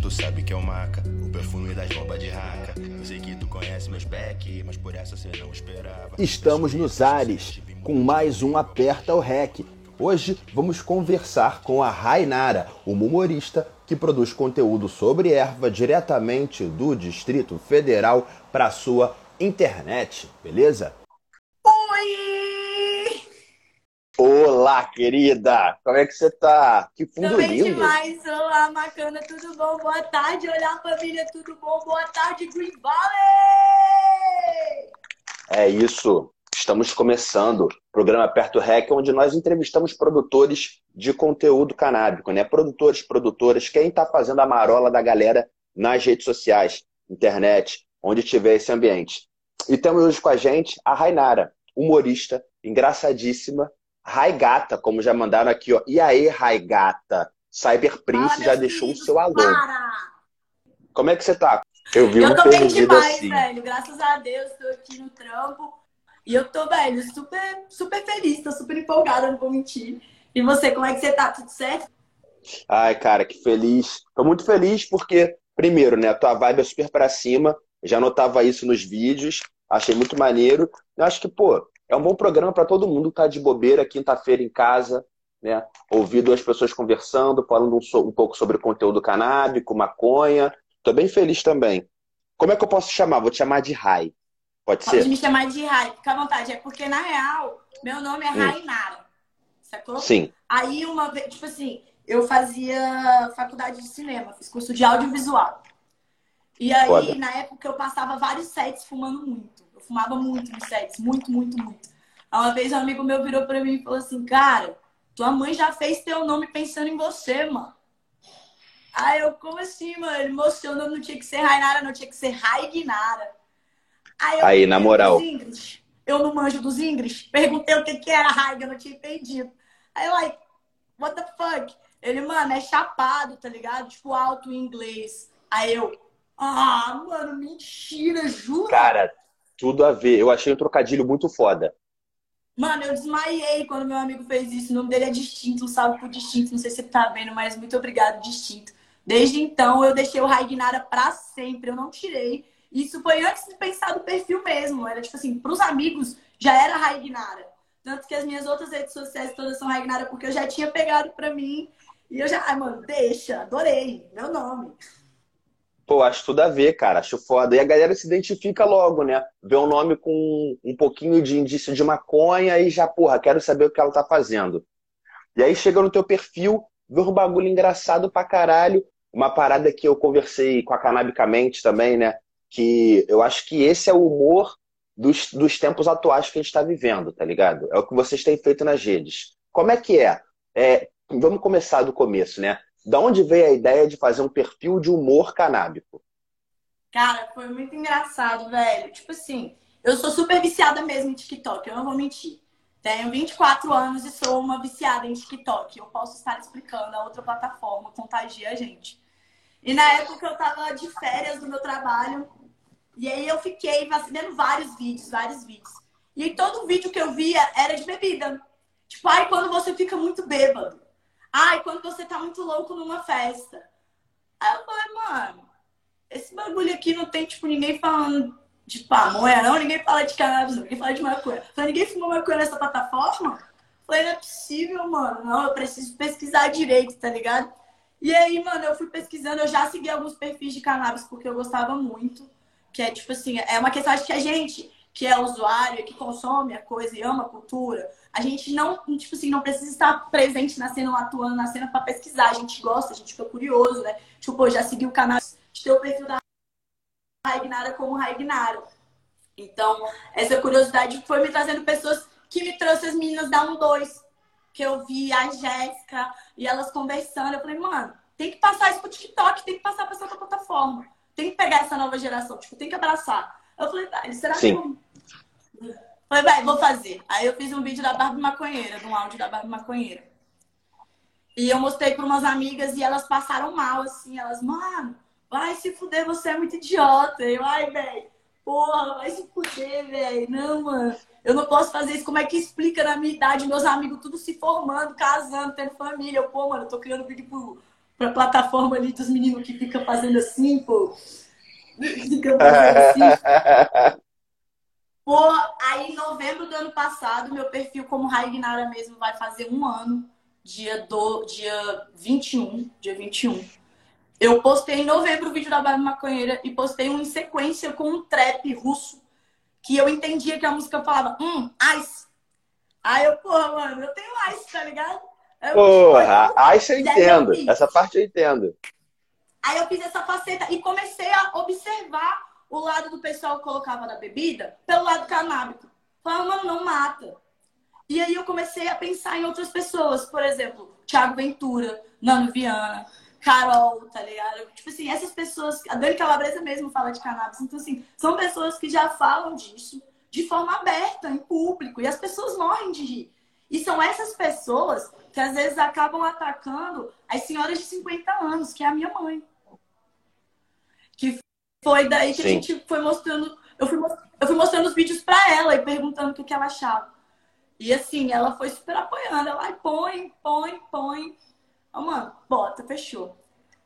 tu sabe que é o maca, o perfume das bombas de raca. Eu sei que tu conhece meus back, mas por essa você não esperava. Estamos nos ares, com mais um Aperta o Rec. Hoje vamos conversar com a Rainara, uma humorista que produz conteúdo sobre erva diretamente do Distrito Federal para sua internet, beleza? Oi! Olá, querida! Como é que você tá? Que fundo Também lindo! demais. Olá, Macana, tudo bom? Boa tarde. Olá, família, tudo bom? Boa tarde, Green Valley! É isso. Estamos começando o programa Perto Rec, onde nós entrevistamos produtores de conteúdo canábico, né? Produtores, produtoras, quem está fazendo a marola da galera nas redes sociais, internet, onde tiver esse ambiente. E temos hoje com a gente a Rainara, humorista, engraçadíssima, Raigata, como já mandaram aqui, ó. E aí, Raigata? Cyber Prince Fala, já deixou o seu alô. Para! Como é que você tá? Eu vi Eu tô bem demais, assim. velho. Graças a Deus, tô aqui no trampo. E eu tô, velho, super, super feliz, tô super empolgada, não vou mentir. E você, como é que você tá? Tudo certo? Ai, cara, que feliz. Tô muito feliz porque, primeiro, né, a tua vibe é super pra cima. Já notava isso nos vídeos, achei muito maneiro. Eu acho que, pô, é um bom programa pra todo mundo que tá de bobeira quinta-feira em casa, né? Ouvir duas pessoas conversando, falando um, um pouco sobre conteúdo canábico, maconha. Tô bem feliz também. Como é que eu posso chamar? Vou te chamar de Rai. Pode Pode ser? me chamar de Rai, fica à vontade. É porque, na real, meu nome é Hum. Rainara. Sacou? Sim. Aí, uma vez, tipo assim, eu fazia faculdade de cinema, fiz curso de audiovisual. E aí, Foda. na época, eu passava vários sets fumando muito. Eu fumava muito nos sets, muito, muito, muito. Aí Uma vez um amigo meu virou pra mim e falou assim, cara, tua mãe já fez teu nome pensando em você, mano. Aí eu, como assim, mano? Ele mostrou, não, não tinha que ser Rainara, não tinha que ser Raignara. Aí, eu Aí, na moral. Eu não manjo dos Ingrid. Perguntei o que, que era Raig, eu não tinha entendido. Aí eu, like, what the fuck? Ele, mano, é chapado, tá ligado? Tipo, alto em inglês. Aí eu, ah, mano, mentira, jura? Cara, tudo a ver. Eu achei um trocadilho muito foda. Mano, eu desmaiei quando meu amigo fez isso. O nome dele é Distinto, um salve pro Distinto. Não sei se você tá vendo, mas muito obrigado, Distinto. Desde então, eu deixei o Raignara pra sempre. Eu não tirei. Isso foi antes de pensar no perfil mesmo. Era tipo assim, pros amigos, já era Raignara. Tanto que as minhas outras redes sociais todas são Raignara, porque eu já tinha pegado pra mim. E eu já, ai, mano, deixa, adorei, meu nome. Pô, acho tudo a ver, cara. Acho foda. E a galera se identifica logo, né? Vê um nome com um pouquinho de indício de maconha e já, porra, quero saber o que ela tá fazendo. E aí chega no teu perfil, vê um bagulho engraçado pra caralho. Uma parada que eu conversei com a Canabicamente também, né? Que eu acho que esse é o humor dos, dos tempos atuais que a gente tá vivendo, tá ligado? É o que vocês têm feito nas redes. Como é que é? É, vamos começar do começo, né? Da onde veio a ideia de fazer um perfil de humor canábico? Cara, foi muito engraçado, velho. Tipo assim, eu sou super viciada mesmo em TikTok, eu não vou mentir. Tenho 24 anos e sou uma viciada em TikTok. Eu posso estar explicando a outra plataforma, contagia a gente. E na época eu tava de férias do meu trabalho. E aí eu fiquei vendo vários vídeos, vários vídeos. E todo vídeo que eu via era de bebida. Tipo, ai, quando você fica muito bêbado. Ai, quando você tá muito louco numa festa. Aí eu falei, mano, esse bagulho aqui não tem, tipo, ninguém falando de pamonha, não, ninguém fala de cannabis, ninguém fala de maconha. Falei, ninguém fuma maconha nessa plataforma? Falei, não é possível, mano. Não, eu preciso pesquisar direito, tá ligado? E aí, mano, eu fui pesquisando, eu já segui alguns perfis de cannabis porque eu gostava muito. Que é tipo assim, é uma questão de que a gente, que é usuário, que consome a coisa e ama a cultura, a gente não, tipo assim, não precisa estar presente na cena, ou atuando na cena pra pesquisar. A gente gosta, a gente fica curioso, né? Tipo, já segui o canal de ter o perfil da Raignara como Raignara. Então, essa curiosidade foi me trazendo pessoas que me trouxe as meninas da 1-2, que eu vi a Jéssica e elas conversando. Eu falei, mano, tem que passar isso pro TikTok, tem que passar pra essa outra plataforma. Tem que pegar essa nova geração, tipo, tem que abraçar. Eu falei, será Sim. que eu. Falei, vai, vou fazer. Aí eu fiz um vídeo da Barbie Maconheira, de um áudio da Barbie Maconheira. E eu mostrei para umas amigas e elas passaram mal, assim. Elas, mano, vai se fuder, você é muito idiota. Eu, ai, velho, porra, vai se fuder, velho. Não, mano, eu não posso fazer isso. Como é que explica na minha idade, meus amigos tudo se formando, casando, tendo família? Eu, pô, mano, eu tô criando vídeo pro, pra plataforma ali dos meninos que fica fazendo assim, pô. Fica fazendo assim. Pô, aí em novembro do ano passado, meu perfil como Raignara mesmo vai fazer um ano, dia, do, dia 21, dia 21. Eu postei em novembro o vídeo da Barba Maconheira e postei um em sequência com um trap russo que eu entendia que a música falava, hum, ice. Aí eu, porra, mano, eu tenho ice, tá ligado? Eu, porra, ice eu entendo. Essa parte eu entendo. Aí eu fiz essa faceta e comecei a observar o lado do pessoal que colocava na bebida pelo lado canábico. Falava, mano, não mata. E aí eu comecei a pensar em outras pessoas, por exemplo, Thiago Ventura, Nano Viana, Carol, tá ligado? Tipo assim, essas pessoas, a Dani Calabresa mesmo fala de cannabis. Então, assim, são pessoas que já falam disso de forma aberta, em público, e as pessoas morrem de rir. E são essas pessoas que às vezes acabam atacando as senhoras de 50 anos, que é a minha mãe. Que foi daí que Sim. a gente foi mostrando. Eu fui, eu fui mostrando os vídeos pra ela e perguntando o que, que ela achava. E assim, ela foi super apoiando. Ela, põe, põe, põe. Oh, mano, bota, fechou.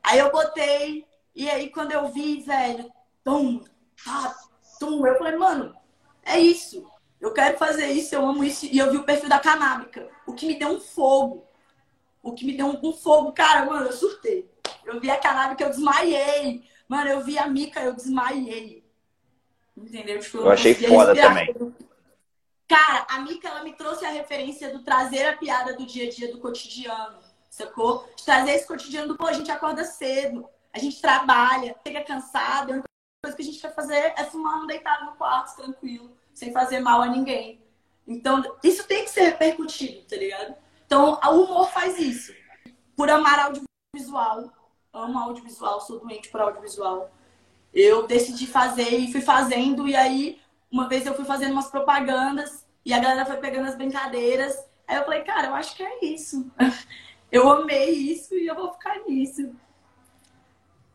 Aí eu botei, e aí quando eu vi, velho, tum, tá, tum, eu falei, mano, é isso. Eu quero fazer isso, eu amo isso. E eu vi o perfil da canábica, o que me deu um fogo. O que me deu um, um fogo, cara, mano, eu surtei. Eu vi a canábica, eu desmaiei. Mano, eu vi a Mica, eu desmaiei. Entendeu? Tipo, eu, eu achei foda também. Cara, a Mica, ela me trouxe a referência do trazer a piada do dia a dia, do cotidiano sacou? De trazer esse cotidiano do, pô, a gente acorda cedo, a gente trabalha, chega cansado, a única coisa que a gente quer fazer é fumar um deitado no quarto, tranquilo, sem fazer mal a ninguém. Então, isso tem que ser repercutido, tá ligado? Então, o humor faz isso. Por amar audiovisual, amo audiovisual, sou doente por audiovisual. Eu decidi fazer e fui fazendo, e aí, uma vez eu fui fazendo umas propagandas, e a galera foi pegando as brincadeiras. Aí eu falei, cara, eu acho que é isso. eu amei isso e eu vou ficar nisso.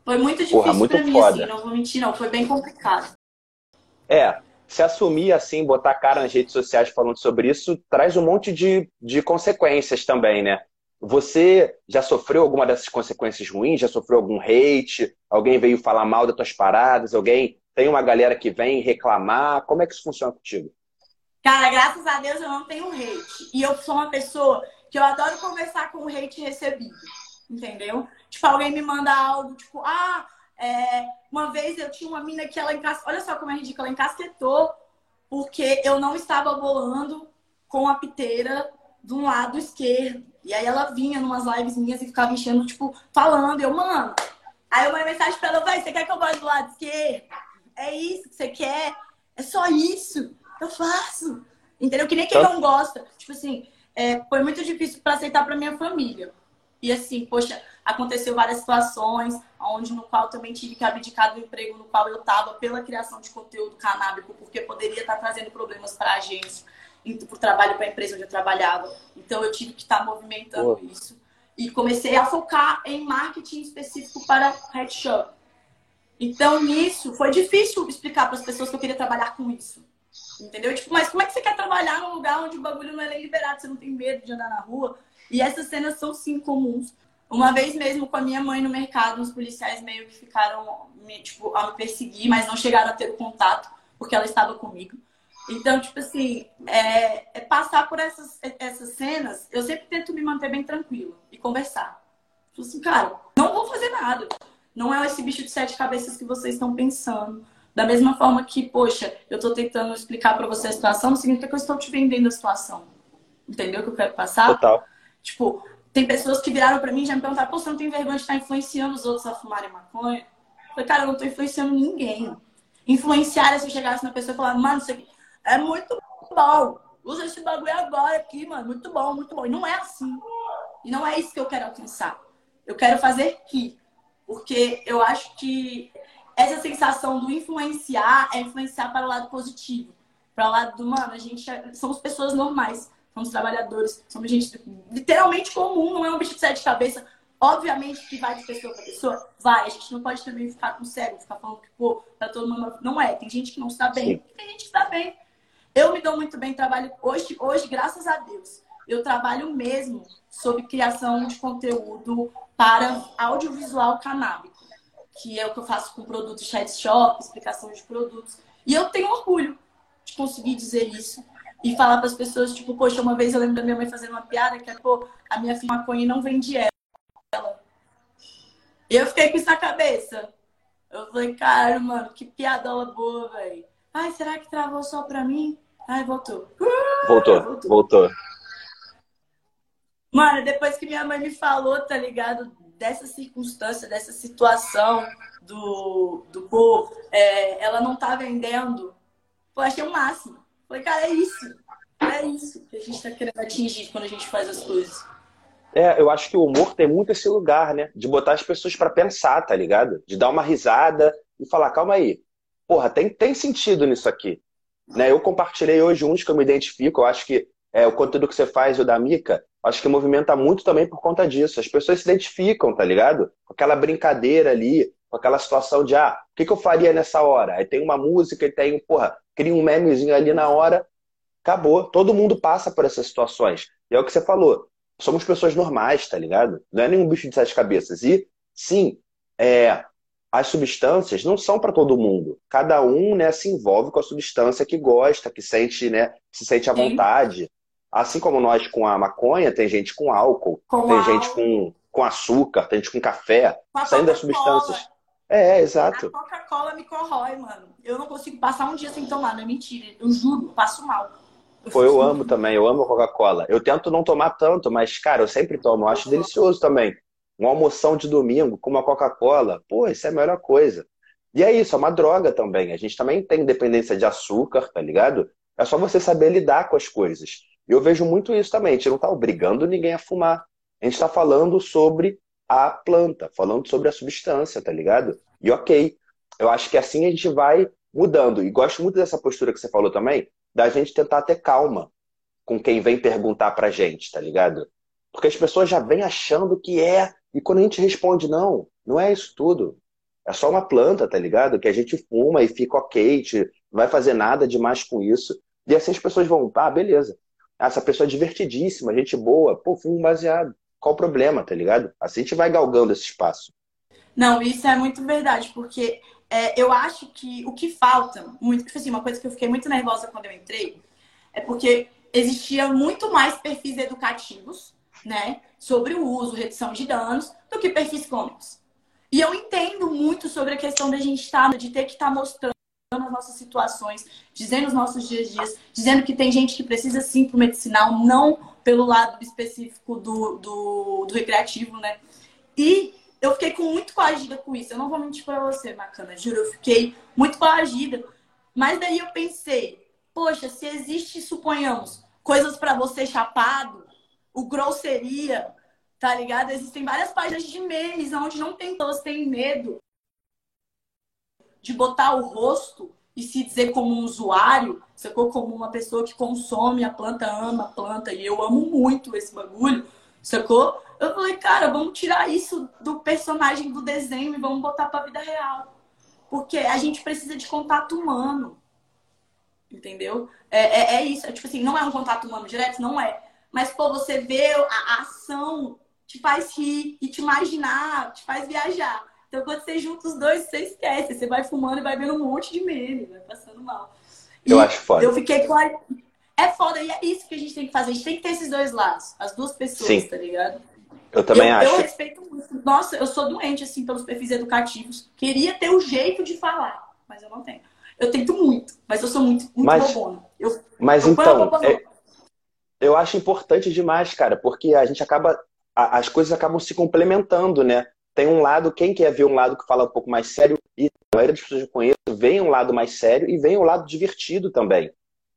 Foi muito difícil Porra, muito pra mim, foda. assim, não vou mentir, não. Foi bem complicado. É, se assumir assim, botar cara nas redes sociais falando sobre isso, traz um monte de, de consequências também, né? Você já sofreu alguma dessas consequências ruins? Já sofreu algum hate? Alguém veio falar mal das tuas paradas? Alguém tem uma galera que vem reclamar? Como é que isso funciona contigo? Cara, graças a Deus eu não tenho hate. E eu sou uma pessoa que eu adoro conversar com o hate recebido, entendeu? Tipo, alguém me manda algo, tipo, ah, é, uma vez eu tinha uma mina que ela encasquetou, olha só como é ridículo, ela encasquetou porque eu não estava bolando com a piteira um lado esquerdo. E aí ela vinha numas lives minhas e ficava enchendo, tipo, falando, eu, mano. Aí eu mandei mensagem pra ela, vai, você quer que eu bole do lado esquerdo? É isso que você quer? É só isso? Eu faço. Entendeu? Que nem quem não gosta. Tipo assim, é, foi muito difícil para aceitar para minha família. E assim, poxa, aconteceu várias situações onde no qual também tive que abdicar do emprego no qual eu estava pela criação de conteúdo canábico, porque poderia estar tá trazendo problemas para a agência, para o trabalho para a empresa onde eu trabalhava. Então eu tive que estar tá movimentando Pô. isso. E comecei a focar em marketing específico para head shop. Então, nisso, foi difícil explicar para as pessoas que eu queria trabalhar com isso. Entendeu? Tipo, mas como é que você quer trabalhar num lugar onde o bagulho não é liberado, você não tem medo de andar na rua? E essas cenas são sim comuns. Uma vez mesmo com a minha mãe no mercado, os policiais meio que ficaram me, tipo, a me perseguir, mas não chegaram a ter o contato, porque ela estava comigo. Então, tipo assim, é, é passar por essas, essas cenas, eu sempre tento me manter bem tranquila e conversar. Tipo assim, cara, não vou fazer nada. Não é esse bicho de sete cabeças que vocês estão pensando. Da mesma forma que, poxa, eu estou tentando explicar para você a situação, não significa que eu estou te vendendo a situação. Entendeu o que eu quero passar? Total. Tipo, tem pessoas que viraram para mim e já me perguntaram, pô, você não tem vergonha de estar influenciando os outros a fumarem maconha? Eu falei, cara, eu não estou influenciando ninguém. Influenciar é se eu chegasse na pessoa e falar, mano, aqui é muito bom. Usa esse bagulho agora aqui, mano. Muito bom, muito bom. E não é assim. E não é isso que eu quero alcançar. Eu quero fazer que. Porque eu acho que essa sensação do influenciar é influenciar para o lado positivo. Para o lado do, mano, a gente é, somos pessoas normais, somos trabalhadores, somos gente literalmente comum, não é um bicho de sete cabeças. Obviamente que vai de pessoa para pessoa, vai. A gente não pode também ficar com cego, ficar falando que, pô, tá todo mundo. Não é. Tem gente que não está bem, Sim. tem gente que está bem. Eu me dou muito bem, trabalho hoje, hoje, graças a Deus. Eu trabalho mesmo sobre criação de conteúdo para audiovisual canábico, que é o que eu faço com produtos chat shop, explicação de produtos. E eu tenho orgulho de conseguir dizer isso e falar para as pessoas, tipo, poxa, uma vez eu lembro da minha mãe fazendo uma piada que é, pô, a minha filha maconha não vende ela. Eu fiquei com isso na cabeça. Eu falei, cara, mano, que piadola boa, velho. Ai, será que travou só pra mim? Ai, voltou. Voltou, voltou. voltou. Mano, depois que minha mãe me falou, tá ligado? Dessa circunstância, dessa situação do, do pô, é, ela não tá vendendo. Pô, achei o máximo. Falei, cara, é isso. É isso que a gente tá querendo atingir quando a gente faz as coisas. É, eu acho que o humor tem muito esse lugar, né? De botar as pessoas para pensar, tá ligado? De dar uma risada e falar, calma aí. Porra, tem, tem sentido nisso aqui. Né? Eu compartilhei hoje uns que eu me identifico. Eu acho que é, o conteúdo que você faz, o da Mica, acho que movimenta muito também por conta disso. As pessoas se identificam, tá ligado? Com aquela brincadeira ali, com aquela situação de, ah, o que, que eu faria nessa hora? Aí tem uma música e tem, porra, cria um memezinho ali na hora, acabou. Todo mundo passa por essas situações. E é o que você falou. Somos pessoas normais, tá ligado? Não é nenhum bicho de sete cabeças. E, sim, é, as substâncias não são para todo mundo. Cada um né, se envolve com a substância que gosta, que sente, né, se sente à vontade. Assim como nós com a maconha, tem gente com álcool, com tem álcool. gente com, com açúcar, tem gente com café, com saindo das substâncias. É, exato. A Coca-Cola me corrói, mano. Eu não consigo passar um dia sem tomar, não é mentira. Eu juro, passo mal. Eu Pô, eu amo também, eu amo Coca-Cola. Eu tento não tomar tanto, mas, cara, eu sempre tomo. Eu acho delicioso também. Uma almoção de domingo com uma Coca-Cola. Pô, isso é a melhor coisa. E é isso, é uma droga também. A gente também tem dependência de açúcar, tá ligado? É só você saber lidar com as coisas. Eu vejo muito isso também. A gente não está obrigando ninguém a fumar. A gente está falando sobre a planta, falando sobre a substância, tá ligado? E ok, eu acho que assim a gente vai mudando. E gosto muito dessa postura que você falou também, da gente tentar ter calma com quem vem perguntar pra gente, tá ligado? Porque as pessoas já vêm achando que é, e quando a gente responde não, não é isso tudo. É só uma planta, tá ligado? Que a gente fuma e fica ok, não vai fazer nada demais com isso. E assim as pessoas vão, ah, beleza. Essa pessoa é divertidíssima, gente boa, pô, fumo baseado. Qual o problema, tá ligado? Assim a gente vai galgando esse espaço. Não, isso é muito verdade, porque é, eu acho que o que falta, muito, tipo assim, uma coisa que eu fiquei muito nervosa quando eu entrei, é porque existia muito mais perfis educativos, né, sobre o uso, redução de danos, do que perfis cômicos. E eu entendo muito sobre a questão da gente estar, de ter que estar mostrando as nossas situações, dizendo os nossos dias a dias, dizendo que tem gente que precisa sim pro medicinal, não pelo lado específico do, do, do recreativo, né? E eu fiquei com muito coagida com isso. Eu não vou mentir pra você, Macana, juro, eu fiquei muito coagida. Mas daí eu pensei, poxa, se existe, suponhamos, coisas para você chapado, o grosseria, tá ligado? Existem várias páginas de e-mails onde não tem pessoas têm medo de botar o rosto e se dizer como um usuário, sacou? Como uma pessoa que consome a planta, ama a planta, e eu amo muito esse bagulho, sacou? Eu falei, cara, vamos tirar isso do personagem do desenho e vamos botar pra vida real. Porque a gente precisa de contato humano. Entendeu? É, é, é isso. É, tipo assim, não é um contato humano direto? Não é. Mas, pô, você vê a, ação, te faz rir e te imaginar, te faz viajar. Então, quando você junta os dois, você esquece. Você vai fumando e vai vendo um monte de meme, vai passando mal. E eu acho foda. Eu fiquei com a... É foda, e é isso que a gente tem que fazer. A gente tem que ter esses dois lados. As duas pessoas, Sim. tá ligado? Eu também eu, acho. Eu respeito muito. Nossa, eu sou doente, assim, pelos perfis educativos. Queria ter o jeito de falar, mas eu não tenho. Eu tento muito, mas eu sou muito, muito mas, bobona. Eu, mas eu então, é, eu acho importante demais, cara, porque a gente acaba. As coisas acabam se complementando, né? tem um lado, quem quer ver um lado que fala um pouco mais sério, e a maioria das pessoas que eu conheço, vem um lado mais sério e vem um lado divertido também.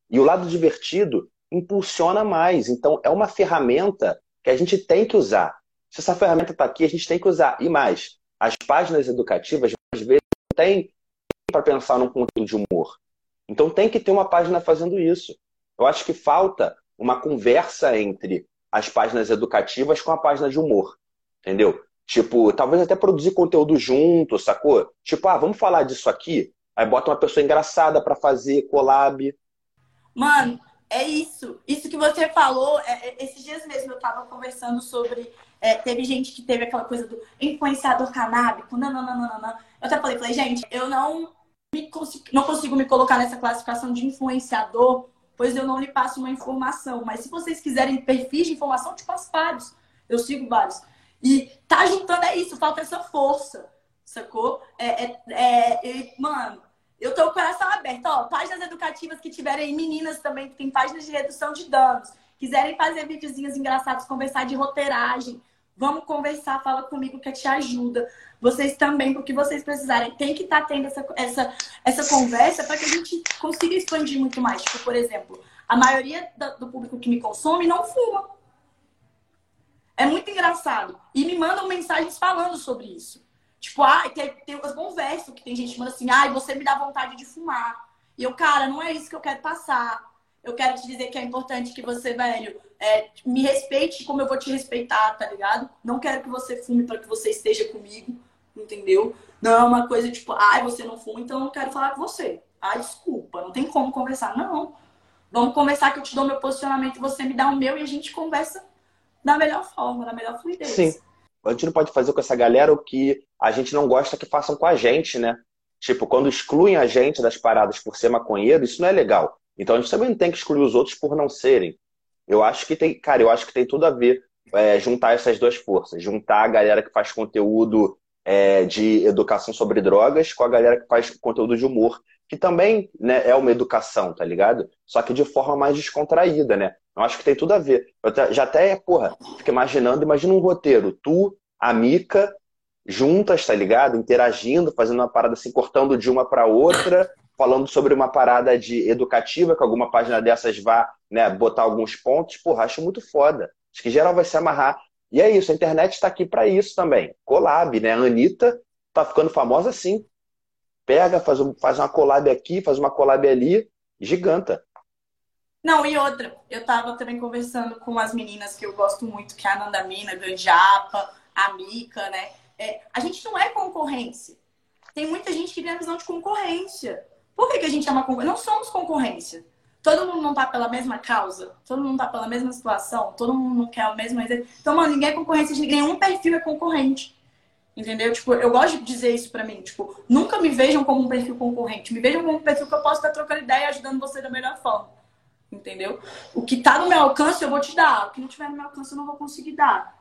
E o lado divertido impulsiona mais. Então, é uma ferramenta que a gente tem que usar. Se essa ferramenta está aqui, a gente tem que usar. E mais, as páginas educativas, às vezes, não tem para pensar num conteúdo de humor. Então, tem que ter uma página fazendo isso. Eu acho que falta uma conversa entre as páginas educativas com a página de humor. Entendeu? Tipo, talvez até produzir conteúdo junto, sacou? Tipo, ah, vamos falar disso aqui? Aí bota uma pessoa engraçada para fazer collab. Mano, é isso. Isso que você falou, é, é, esses dias mesmo eu tava conversando sobre É, teve gente que teve aquela coisa do influenciador canábico, não, não, não, não, não. Eu até falei, falei, gente, eu não, me consigo, não consigo me colocar nessa classificação de influenciador, pois eu não lhe passo uma informação. Mas se vocês quiserem perfis de informação, eu te passo vários. Eu sigo vários. E tá juntando é isso, falta essa força, sacou? É, é, é, mano, eu tô com o coração aberto. Ó, páginas educativas que tiverem meninas também, que tem páginas de redução de danos. Quiserem fazer videozinhos engraçados, conversar de roteiragem. Vamos conversar, fala comigo que te ajuda. Vocês também, porque vocês precisarem. Tem que estar tá tendo essa, essa, essa conversa para que a gente consiga expandir muito mais. Tipo, por exemplo, a maioria do público que me consome não fuma. É muito engraçado. E me mandam mensagens falando sobre isso. Tipo, ah, tem, tem umas conversas que tem gente que manda assim, ah, você me dá vontade de fumar. E eu, cara, não é isso que eu quero passar. Eu quero te dizer que é importante que você, velho, é, me respeite como eu vou te respeitar, tá ligado? Não quero que você fume para que você esteja comigo, entendeu? Não é uma coisa tipo, ai, você não fuma, então eu não quero falar com você. Ah, desculpa, não tem como conversar. Não. Vamos conversar que eu te dou meu posicionamento, você me dá o meu e a gente conversa da melhor forma, da melhor fluidez. Sim. A gente não pode fazer com essa galera o que a gente não gosta que façam com a gente, né? Tipo, quando excluem a gente das paradas por ser maconheiro, isso não é legal. Então a gente também não tem que excluir os outros por não serem. Eu acho que tem, cara, eu acho que tem tudo a ver é, juntar essas duas forças, juntar a galera que faz conteúdo é, de educação sobre drogas com a galera que faz conteúdo de humor, que também né, é uma educação, tá ligado? Só que de forma mais descontraída, né? Eu acho que tem tudo a ver. Eu já até, porra, fico imaginando, imagina um roteiro, tu, a Mica, juntas, tá ligado? Interagindo, fazendo uma parada assim, cortando de uma para outra, falando sobre uma parada de educativa, que alguma página dessas vá né, botar alguns pontos, porra, acho muito foda. Acho que geral vai se amarrar. E é isso, a internet está aqui para isso também. Collab, né? A Anitta tá ficando famosa assim. Pega, faz, um, faz uma collab aqui, faz uma collab ali, giganta. Não, e outra, eu tava também conversando com as meninas que eu gosto muito, que é a Nanda Mina, Ganjapa, a Mica, né? É, a gente não é concorrência. Tem muita gente que tem a visão de concorrência. Por que, que a gente é uma concorrência? Não somos concorrência. Todo mundo não tá pela mesma causa, todo mundo tá pela mesma situação, todo mundo não quer o mesmo. Então, mano, ninguém é concorrência, nenhum perfil é concorrente. Entendeu? Tipo, eu gosto de dizer isso pra mim. Tipo, nunca me vejam como um perfil concorrente. Me vejam como um perfil que eu posso estar trocando ideia e ajudando você da melhor forma. Entendeu? O que tá no meu alcance eu vou te dar. O que não tiver no meu alcance eu não vou conseguir dar.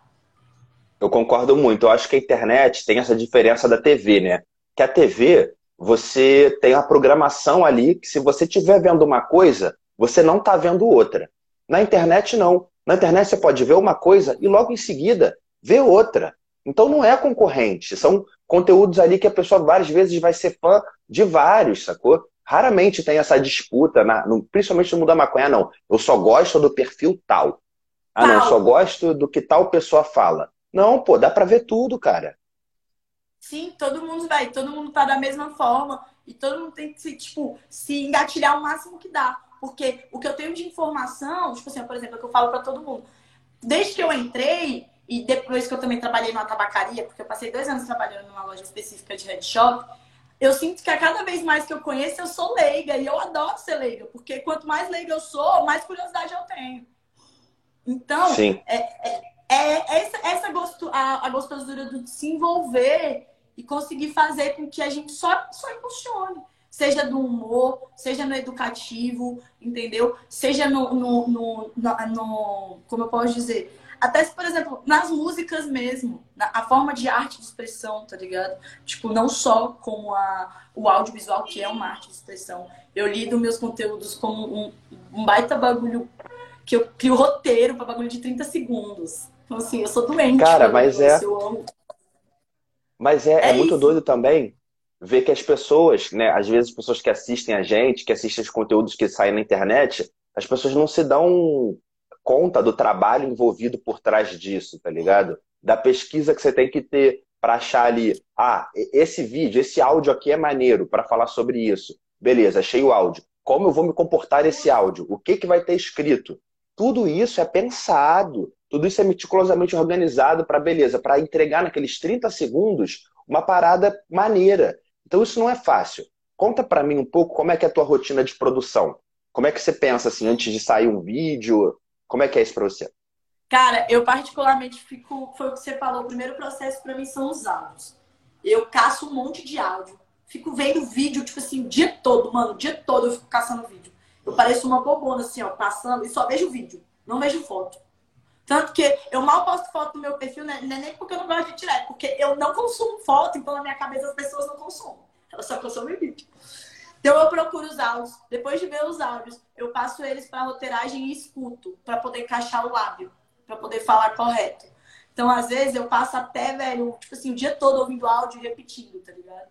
Eu concordo muito. Eu acho que a internet tem essa diferença da TV, né? Que a TV, você tem a programação ali que se você estiver vendo uma coisa, você não está vendo outra. Na internet, não. Na internet você pode ver uma coisa e logo em seguida ver outra. Então não é concorrente. São conteúdos ali que a pessoa várias vezes vai ser fã de vários, sacou? Raramente tem essa disputa, na, no, principalmente no mundo da maconha, não. Eu só gosto do perfil tal. Ah, não, eu só gosto do que tal pessoa fala. Não, pô, dá pra ver tudo, cara. Sim, todo mundo vai, todo mundo tá da mesma forma e todo mundo tem que se, tipo, se engatilhar o máximo que dá. Porque o que eu tenho de informação, tipo assim, por exemplo, é o que eu falo para todo mundo. Desde que eu entrei, e depois que eu também trabalhei numa tabacaria, porque eu passei dois anos trabalhando numa loja específica de headshop, eu sinto que a cada vez mais que eu conheço, eu sou leiga. E eu adoro ser leiga, porque quanto mais leiga eu sou, mais curiosidade eu tenho. Então, Sim. é, é é essa, essa gosto, a, a gostosura do se envolver e conseguir fazer com que a gente só, só emocione. Seja do humor, seja no educativo, entendeu? Seja no, no, no, no, no como eu posso dizer, até se, por exemplo, nas músicas mesmo, na, a forma de arte de expressão, tá ligado? Tipo, não só como a, o audiovisual, que é uma arte de expressão. Eu lido meus conteúdos como um, um baita bagulho que eu crio roteiro para bagulho de 30 segundos. Então, assim, eu sou doente. Cara, mas é. Mas é, é, é muito doido também ver que as pessoas, né? Às vezes as pessoas que assistem a gente, que assistem os conteúdos que saem na internet, as pessoas não se dão conta do trabalho envolvido por trás disso, tá ligado? Da pesquisa que você tem que ter para achar ali, ah, esse vídeo, esse áudio aqui é maneiro para falar sobre isso. Beleza, achei o áudio. Como eu vou me comportar nesse áudio? O que, que vai ter escrito? Tudo isso é pensado. Tudo isso é meticulosamente organizado para, beleza, para entregar naqueles 30 segundos uma parada maneira. Então isso não é fácil. Conta para mim um pouco como é que é a tua rotina de produção. Como é que você pensa assim antes de sair um vídeo? Como é que é isso para você? Cara, eu particularmente fico. Foi o que você falou. O primeiro processo para mim são os áudios. Eu caço um monte de áudio. Fico vendo vídeo, tipo assim, o dia todo, mano. O dia todo eu fico caçando vídeo. Eu pareço uma bobona, assim, ó, passando e só vejo vídeo. Não vejo foto. Tanto que eu mal posto foto no meu perfil, né? não é nem porque eu não gosto de tirar, é porque eu não consumo foto, então na minha cabeça as pessoas não consomem. Elas só consomem vídeo. Então eu procuro os áudios. Depois de ver os áudios, eu passo eles para roteiragem e escuto, para poder encaixar o lábio, para poder falar correto. Então, às vezes, eu passo até, velho, tipo assim, o dia todo ouvindo áudio e repetindo, tá ligado?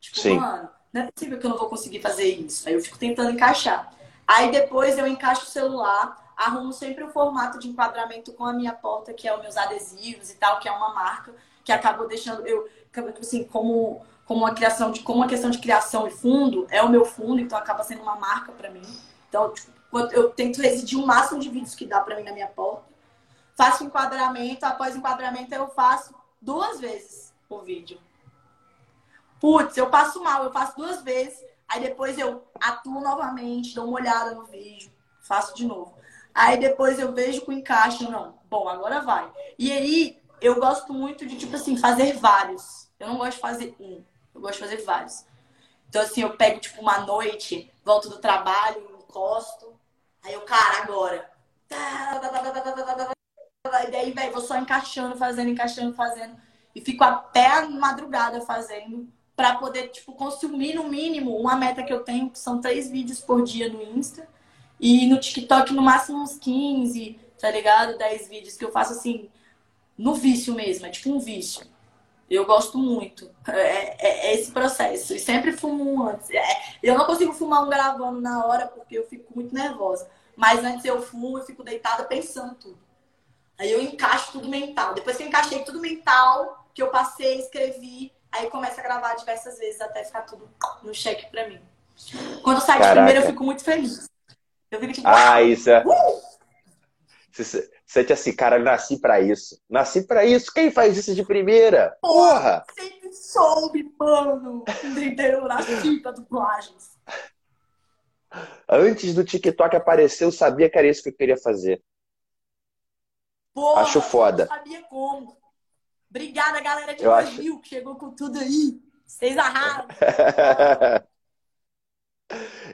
Tipo, Sim. mano, não é possível que eu não vou conseguir fazer isso. Aí eu fico tentando encaixar. Aí depois eu encaixo o celular, arrumo sempre o formato de enquadramento com a minha porta, que é os meus adesivos e tal, que é uma marca que acabou deixando eu, assim, como como uma criação de como uma questão de criação e fundo é o meu fundo, então acaba sendo uma marca para mim. Então, tipo, eu tento residir o máximo de vídeos que dá para mim na minha porta. Faço enquadramento, após enquadramento eu faço duas vezes o vídeo. Putz, eu passo mal, eu faço duas vezes, aí depois eu atuo novamente, dou uma olhada no vídeo, faço de novo. Aí depois eu vejo com encaixe, não. Bom, agora vai. E aí eu gosto muito de, tipo assim, fazer vários. Eu não gosto de fazer um. Eu gosto de fazer vários. Então, assim, eu pego, tipo, uma noite, volto do trabalho, encosto. Aí eu, cara, agora. E daí, velho, vou só encaixando, fazendo, encaixando, fazendo. E fico até a madrugada fazendo. Pra poder, tipo, consumir no mínimo uma meta que eu tenho, que são três vídeos por dia no Insta. E no TikTok, no máximo uns 15, tá ligado? 10 vídeos que eu faço assim, no vício mesmo. É tipo um vício. Eu gosto muito. É, é, é, esse processo. E sempre fumo antes. É, eu não consigo fumar um gravando na hora porque eu fico muito nervosa. Mas antes eu fumo, eu fico deitada pensando tudo. Aí eu encaixo tudo mental. Depois que eu encaixei tudo mental, que eu passei, escrevi, aí começa a gravar diversas vezes até ficar tudo no cheque pra mim. Quando sai de primeiro, eu fico muito feliz. Eu fico tipo, ah, isso é. Uh! Sente assim, cara, nasci para isso. Nasci para isso. Quem faz isso de primeira? Porra! Sempre soube, mano. Entendeu? Nasci pra dublagens. Antes do TikTok aparecer, eu sabia que era isso que eu queria fazer. Porra, Acho foda. Eu sabia como. Obrigada, galera de eu 2000 acho... que chegou com tudo aí. Vocês arraram.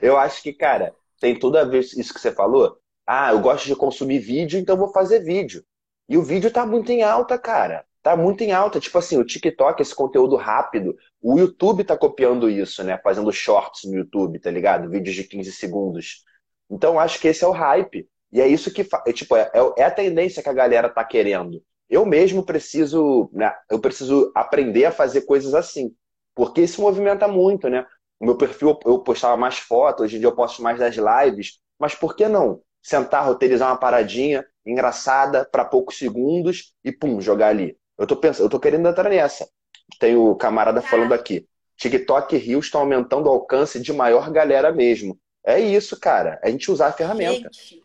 eu acho que, cara, tem tudo a ver isso que você falou ah, eu gosto de consumir vídeo, então vou fazer vídeo. E o vídeo tá muito em alta, cara. Tá muito em alta. Tipo assim, o TikTok, esse conteúdo rápido, o YouTube tá copiando isso, né? Fazendo shorts no YouTube, tá ligado? Vídeos de 15 segundos. Então, acho que esse é o hype. E é isso que é, tipo, é, é, a tendência que a galera tá querendo. Eu mesmo preciso, né, eu preciso aprender a fazer coisas assim. Porque isso movimenta muito, né? O meu perfil eu postava mais fotos, hoje em dia eu posto mais das lives. Mas por que não? sentar, roteirizar uma paradinha engraçada para poucos segundos e pum, jogar ali. Eu tô pensando, eu tô querendo entrar nessa. Tem o camarada falando aqui. TikTok e Rios estão aumentando o alcance de maior galera mesmo. É isso, cara. É a gente usar a ferramenta. Gente,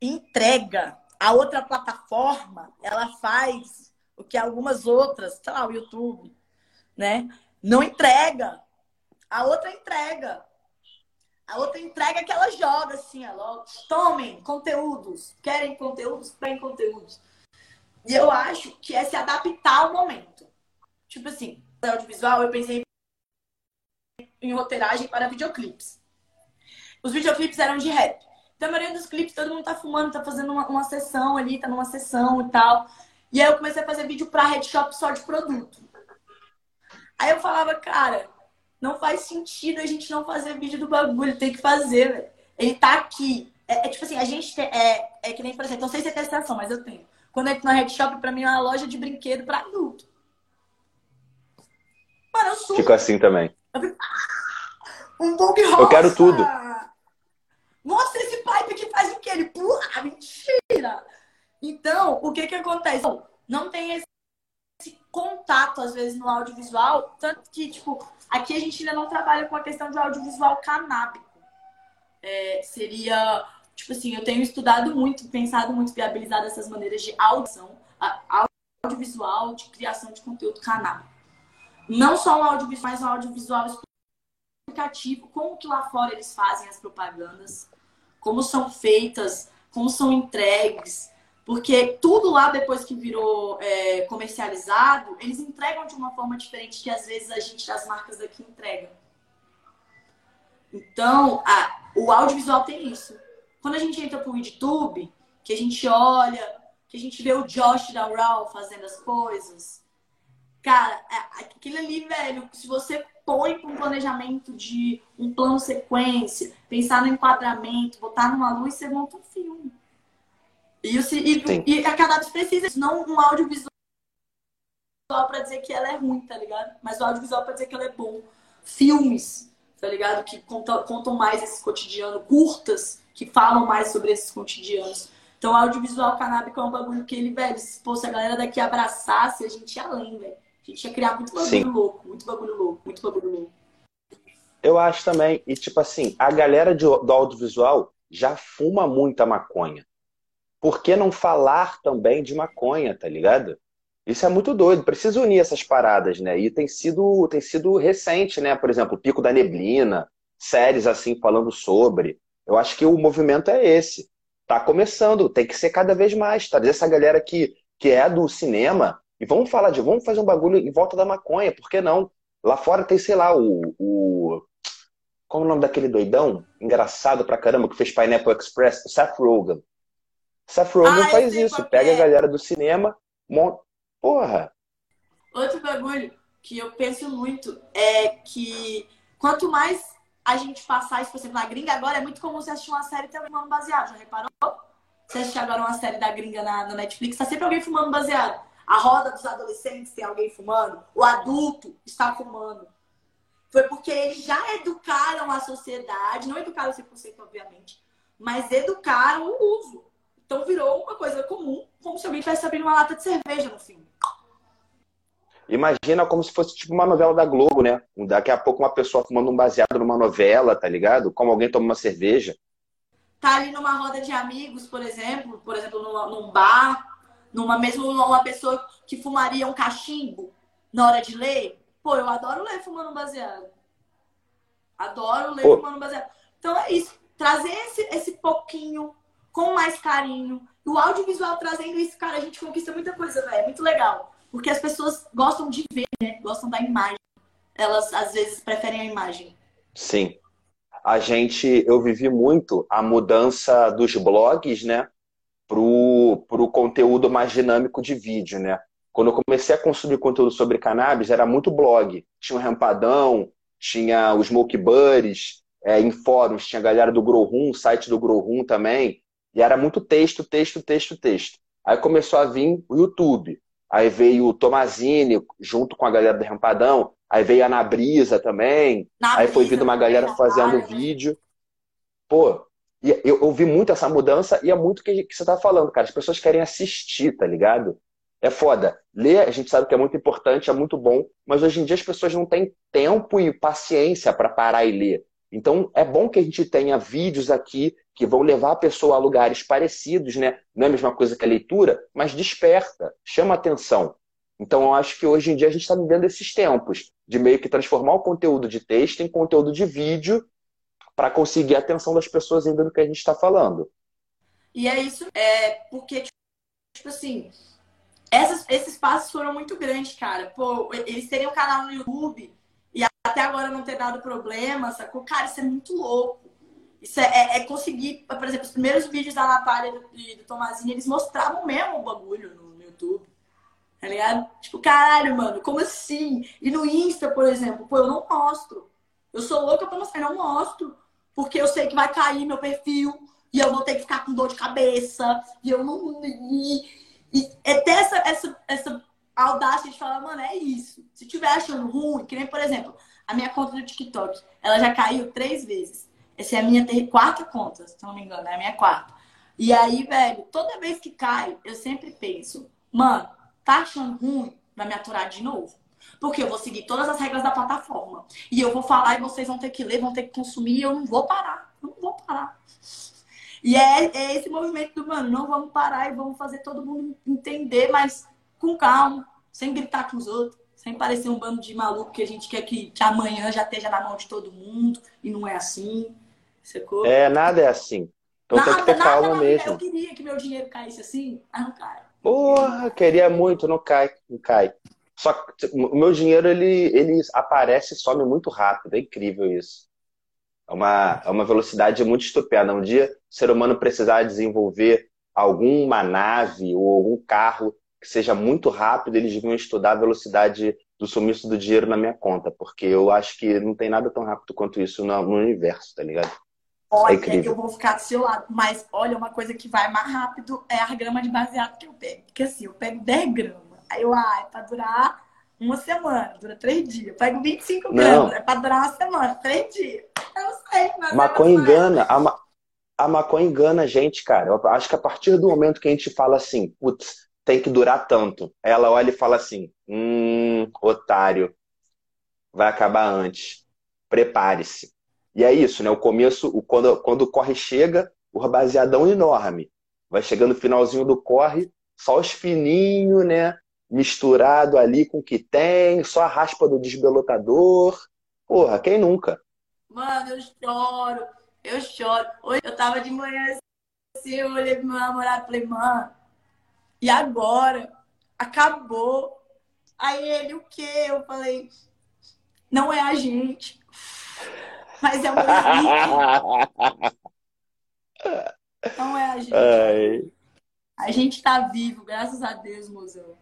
entrega. A outra plataforma, ela faz o que algumas outras, sei lá, o YouTube, né? Não entrega. A outra entrega. A outra entrega que ela joga, assim, ela, tomem conteúdos, querem conteúdos, tem conteúdos. E eu acho que é se adaptar ao momento. Tipo assim, audiovisual, eu pensei em roteiragem para videoclipes. Os videoclipes eram de rap. Então, a maioria dos clipes, todo mundo tá fumando, tá fazendo uma, uma sessão ali, tá numa sessão e tal. E aí eu comecei a fazer vídeo pra headshop só de produto. Aí eu falava, cara, não faz sentido a gente não fazer vídeo do bagulho, tem que fazer, velho. Ele tá aqui. É, é, tipo assim, a gente tem, é, é que nem, por exemplo, não sei se é testação, mas eu tenho. Quando eu entro na Red Shop, pra mim é uma loja de brinquedo pra adulto. Mano, eu sou. Fico assim também. Um bug rosa. Eu quero tudo. Mostra esse pipe que faz o quê? Ele pula. Mentira! Então, o que que acontece? Não tem esse contato, às vezes, no audiovisual, tanto que, tipo, aqui a gente ainda não trabalha com a questão de audiovisual canábico. É, seria, tipo assim, eu tenho estudado muito, pensado muito, viabilizado essas maneiras de audição, audiovisual, de criação de conteúdo canábico. Não só um audiovisual, mas um audiovisual explicativo, como que lá fora eles fazem as propagandas, como são feitas, como são entregues, Porque tudo lá, depois que virou é, comercializado, eles entregam de uma forma diferente que às vezes a gente, as marcas daqui, entregam. Então, a, o audiovisual tem isso. Quando a gente entra pro YouTube, que a gente olha, que a gente vê o Josh da Raw fazendo as coisas, cara, aquilo ali, velho, se você põe para um planejamento de um plano sequência, pensar no enquadramento, botar numa luz, você monta um filme. E, e, e a cannabis precisa, não um audiovisual para dizer que ela é ruim, tá ligado? Mas o audiovisual para dizer que ela é bom. Filmes, tá ligado? Que contam, contam mais esse cotidiano, curtas, que falam mais sobre esses cotidianos. Então, o audiovisual canábico é um bagulho que ele, velho, se fosse a galera daqui abraçasse, a gente ia além, velho. A gente ia criar muito bagulho Sim. louco, muito bagulho louco, muito bagulho louco. Eu acho também. E, tipo assim, a galera de, do audiovisual já fuma muita maconha por que não falar também de maconha, tá ligado? Isso é muito doido, precisa unir essas paradas, né? E tem sido, tem sido recente, né? Por exemplo, o Pico da Neblina, séries assim falando sobre. Eu acho que o movimento é esse. Tá começando, tem que ser cada vez mais, tá? Essa galera que, que é do cinema, e vamos falar de, vamos fazer um bagulho em volta da maconha, por que não? Lá fora tem, sei lá, o, o como é o nome daquele doidão? Engraçado pra caramba, que fez Pineapple Express, o Seth Rogen. Seth Rogen ah, faz isso, pega a galera do cinema, monta... Porra! Outro bagulho que eu penso muito é que quanto mais a gente passar isso, por exemplo, na gringa agora, é muito comum você assistir uma série alguém fumando baseado, já reparou? Você assistir agora uma série da gringa na, na Netflix, tá sempre alguém fumando baseado. A roda dos adolescentes tem alguém fumando, o adulto está fumando. Foi porque eles já educaram a sociedade, não educaram 100%, obviamente, mas educaram o uso. Então virou uma coisa comum, como se alguém estivesse abrindo uma lata de cerveja no filme. Imagina como se fosse tipo uma novela da Globo, né? Daqui a pouco uma pessoa fumando um baseado numa novela, tá ligado? Como alguém toma uma cerveja. Tá ali numa roda de amigos, por exemplo, por exemplo, numa, num bar, numa mesmo uma pessoa que fumaria um cachimbo na hora de ler. Pô, eu adoro ler fumando baseado. Adoro ler Pô. fumando baseado. Então é isso. Trazer esse, esse pouquinho com mais carinho. O audiovisual trazendo isso, cara, a gente conquista muita coisa, velho. É muito legal. Porque as pessoas gostam de ver, né? Gostam da imagem. Elas, às vezes, preferem a imagem. Sim. A gente, eu vivi muito a mudança dos blogs, né? Pro, pro conteúdo mais dinâmico de vídeo, né? Quando eu comecei a consumir conteúdo sobre cannabis, era muito blog. Tinha o Rampadão, tinha os Smoke Buddies, é, em fóruns, tinha a galera do Grow Room, site do Grow Room também. E era muito texto, texto, texto, texto. Aí começou a vir o YouTube. Aí veio o Tomazini junto com a galera do Rampadão. Aí veio a Nabrisa também. Na aí foi vindo uma galera fazendo vídeo. Pô, eu, eu vi muito essa mudança e é muito o que, que você tá falando, cara. As pessoas querem assistir, tá ligado? É foda. Ler, a gente sabe que é muito importante, é muito bom, mas hoje em dia as pessoas não têm tempo e paciência para parar e ler. Então, é bom que a gente tenha vídeos aqui que vão levar a pessoa a lugares parecidos, né? Não é a mesma coisa que a leitura, mas desperta, chama atenção. Então, eu acho que hoje em dia a gente está vivendo esses tempos de meio que transformar o conteúdo de texto em conteúdo de vídeo para conseguir a atenção das pessoas ainda no que a gente está falando. E é isso, é porque, tipo assim, essas, esses passos foram muito grandes, cara. Pô, eles teriam um canal no YouTube até agora não ter dado problema, sacou? Cara, isso é muito louco. Isso é, é, é conseguir, por exemplo, os primeiros vídeos da Natália e do, do Tomazinho, eles mostravam mesmo o bagulho no, no, YouTube. Tá ligado? Tipo, caralho, mano, como assim? E no Insta, por exemplo, pô, eu não mostro. Eu sou louca pra mostrar, não mostro. Porque eu sei que vai cair meu perfil e eu vou ter que ficar com dor de cabeça. E eu não. E, e é ter essa, essa, essa audácia de falar, mano, é isso. Se tiver achando ruim, que nem, por exemplo, a minha conta do TikTok, ela já caiu três vezes. Essa é a minha ter... quarta conta, se não me engano, é a minha quarta. E aí, velho, toda vez que cai, eu sempre penso, mano, tá achando ruim? Vai me aturar de novo? Porque eu vou seguir todas as regras da plataforma. E eu vou falar e vocês vão ter que ler, vão ter que consumir e eu não vou parar. Eu não vou parar. E é, é esse movimento do, mano, não vamos parar e vamos fazer todo mundo entender, mas com calma, sem gritar com os outros, sem parecer um bando de maluco que a gente quer que, que amanhã já esteja na mão de todo mundo e não é assim. Sacou? É, nada é assim. Então tem que ter nada, calma nada, mesmo. Eu queria que meu dinheiro caísse assim, mas não cai. Porra, queria muito, não cai, não cai. Só que o meu dinheiro, ele, ele aparece e some muito rápido. É incrível isso. É uma, é uma velocidade muito estupenda. Um dia, o ser humano precisar desenvolver alguma nave ou algum carro que seja muito rápido, eles deviam estudar a velocidade do sumiço do dinheiro na minha conta, porque eu acho que não tem nada tão rápido quanto isso no, no universo, tá ligado? Olha, É incrível. eu vou ficar do seu lado. Mas olha, uma coisa que vai mais rápido é a grama de baseado que eu pego. Porque assim, eu pego 10 gramas. Aí eu, ah, é pra durar uma semana, dura três dias. Eu pego 25 Não. gramas, é pra durar uma semana, três dias. Eu não sei, mas. Maconha é engana. A, ma- a maconha engana a gente, cara. Eu acho que a partir do momento que a gente fala assim, putz, tem que durar tanto. Ela olha e fala assim, hum, otário, vai acabar antes. Prepare-se. E é isso, né? O começo, o- quando, quando o corre chega, o baseadão enorme. Vai chegando no finalzinho do corre, só os fininhos, né? Misturado ali com o que tem, só a raspa do desbelotador. Porra, quem nunca? Mano, eu choro, eu choro. Hoje eu tava de manhã assim, eu olhei pro meu namorado e falei, mano, e agora? Acabou. Aí ele, o quê? Eu falei, não é a gente, mas é o Henrique, não é a gente. Ai. A gente tá vivo, graças a Deus, mozão.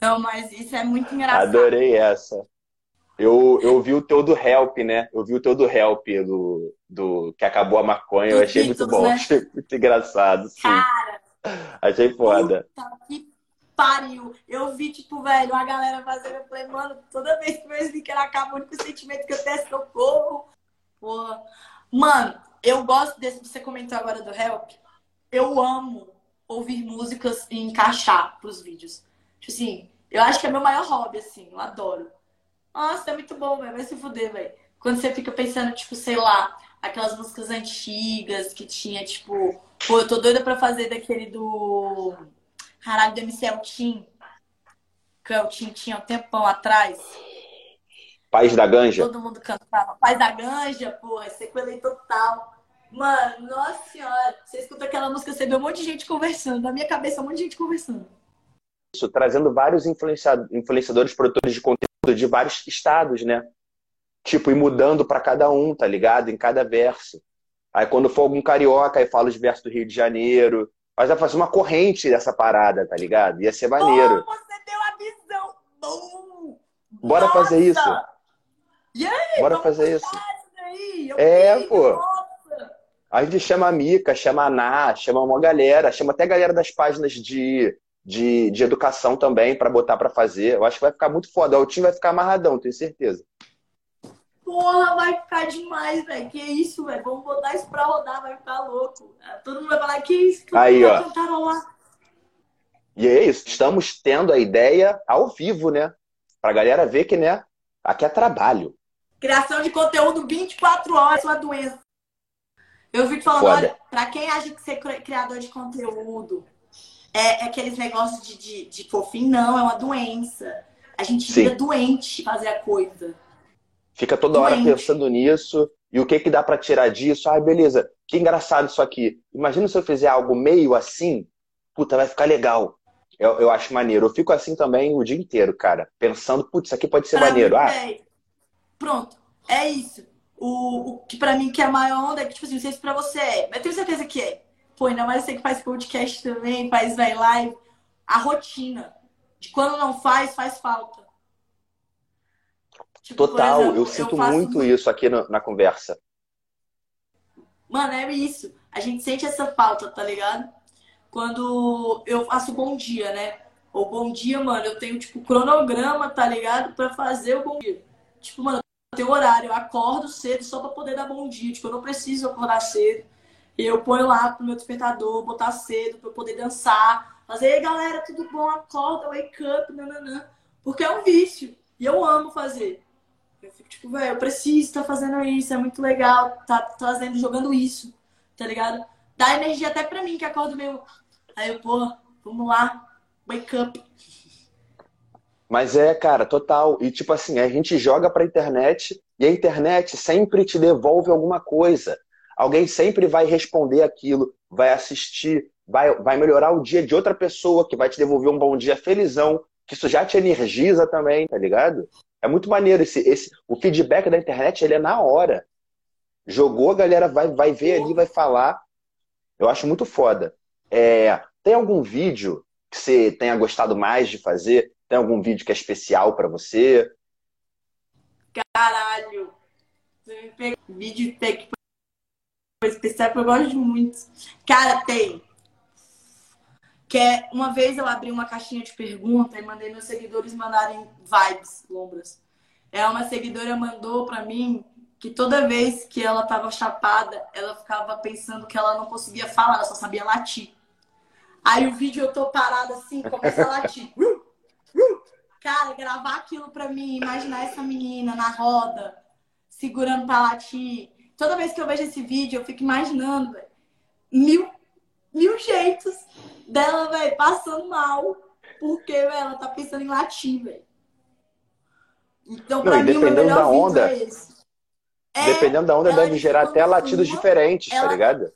Não, mas isso é muito engraçado. Adorei essa. Eu, eu vi o teu do Help, né? Eu vi o teu do Help, do, do que acabou a maconha. Eu Do achei muito bom. né? Achei muito engraçado, sim. Cara, Achei foda. Puta que pariu. Eu vi, tipo, velho, a galera fazendo. Eu falei, mano, toda vez que meu sneaker acaba, o único sentimento que eu tenho é socorro. Porra. Mano, eu gosto desse que você comentou agora do Help. Eu amo ouvir músicas e encaixar pros vídeos. Tipo assim, eu acho que é meu maior hobby, assim. Eu adoro. Nossa, é muito bom, velho. Vai se fuder, velho. Quando você fica pensando, tipo, sei lá, aquelas músicas antigas que tinha, tipo. Pô, eu tô doida pra fazer daquele do. Caralho, do MC Eltim. Que o Eltim tinha um tempão atrás. País da Ganja. Todo mundo cantava. Paz da Ganja, porra, sequelei total. Mano, nossa senhora. Você escuta aquela música, você vê um monte de gente conversando. Na minha cabeça, um monte de gente conversando. Isso, trazendo vários influencia- influenciadores, produtores de conteúdo de vários estados, né? Tipo, e mudando pra cada um, tá ligado? Em cada verso. Aí quando for algum carioca, aí fala os versos do Rio de Janeiro. Mas vai fazer uma corrente dessa parada, tá ligado? Ia ser maneiro. Oh, você deu a visão. Bom. Bora fazer isso. E aí, Bora fazer isso É, vi, pô. nossa. A gente chama a Mica, chama a Ná, chama uma galera, chama até a galera das páginas de, de, de educação também pra botar pra fazer. Eu acho que vai ficar muito foda. O time vai ficar amarradão, tenho certeza. Porra, vai ficar demais, velho. Que isso, velho? Vamos botar isso pra rodar, vai ficar louco. Ah, Todo mundo vai falar, que isso? Todo Aí, ó. cantarolar. E é isso, estamos tendo a ideia ao vivo, né? Pra galera ver que, né, aqui é trabalho. Criação de conteúdo 24 horas, é uma doença. Eu vi falando, Foda. olha, pra quem acha que ser cri- criador de conteúdo é, é aqueles negócios de, de, de fofinho, não, é uma doença. A gente vira doente fazer a coisa. Fica toda hora Doente. pensando nisso. E o que que dá pra tirar disso? Ah, beleza, que engraçado isso aqui. Imagina se eu fizer algo meio assim, puta, vai ficar legal. Eu, eu acho maneiro. Eu fico assim também o dia inteiro, cara. Pensando, putz, isso aqui pode ser Pra maneiro. mim, Ah, véi, pronto, é isso. O, o que pra mim que é a maior onda é que, tipo assim, não sei se pra você é, mas tenho certeza que é. Pô, ainda mais você que faz podcast também, faz vai live. A rotina. De quando não faz, faz falta. Tipo, total, exemplo, eu sinto faço muito isso aqui no- na conversa. Mano, é isso. A gente sente essa falta, tá ligado? Quando eu faço bom dia, né? Ou bom dia, mano, eu tenho, tipo, cronograma, tá ligado? Pra fazer o bom dia. Tipo, mano, eu tenho horário, eu acordo cedo só pra poder dar bom dia. Tipo, eu não preciso acordar cedo. E eu ponho lá pro meu despertador, botar cedo pra eu poder dançar. Fazer, ei, galera, tudo bom? Acorda, wake up, nananã. Porque é um vício. E eu amo fazer. Eu fico tipo, velho, eu preciso estar fazendo isso, é muito legal, tá trazendo, jogando isso, tá ligado? Dá energia até pra mim, que acordo meio. Aí eu, pô, vamos lá, wake up. Mas é, cara, total. E tipo assim, a gente joga pra internet e a internet sempre te devolve alguma coisa. alguém sempre vai responder aquilo, vai assistir, vai, vai melhorar o dia de outra pessoa que vai te devolver um bom dia felizão, que isso já te energiza também, tá ligado? É muito maneiro esse, esse o feedback da internet, ele é na hora. Jogou, a galera vai, vai ver ali, vai falar. Eu acho muito foda. É, tem algum vídeo que você tenha gostado mais de fazer? Tem algum vídeo que é especial para você? Caralho! Você me pegou vídeo que foi especial que eu gosto muito. Cara, tem. Que é, uma vez eu abri uma caixinha de pergunta e mandei meus seguidores mandarem vibes, lombras. É, uma seguidora mandou para mim que toda vez que ela tava chapada, ela ficava pensando que ela não conseguia falar, ela só sabia latir. Aí o vídeo eu tô parada assim, começa a latir. Cara, gravar aquilo pra mim, imaginar essa menina na roda, segurando pra latir. Toda vez que eu vejo esse vídeo, eu fico imaginando, véio, mil, mil jeitos dela, velho, passando mal. Porque, velho, ela tá pensando em latir, velho. Então, pra Não, mim, o meu melhor da onda, é esse. É, dependendo da onda, deve gerar até latidos diferentes, ela... tá ligado?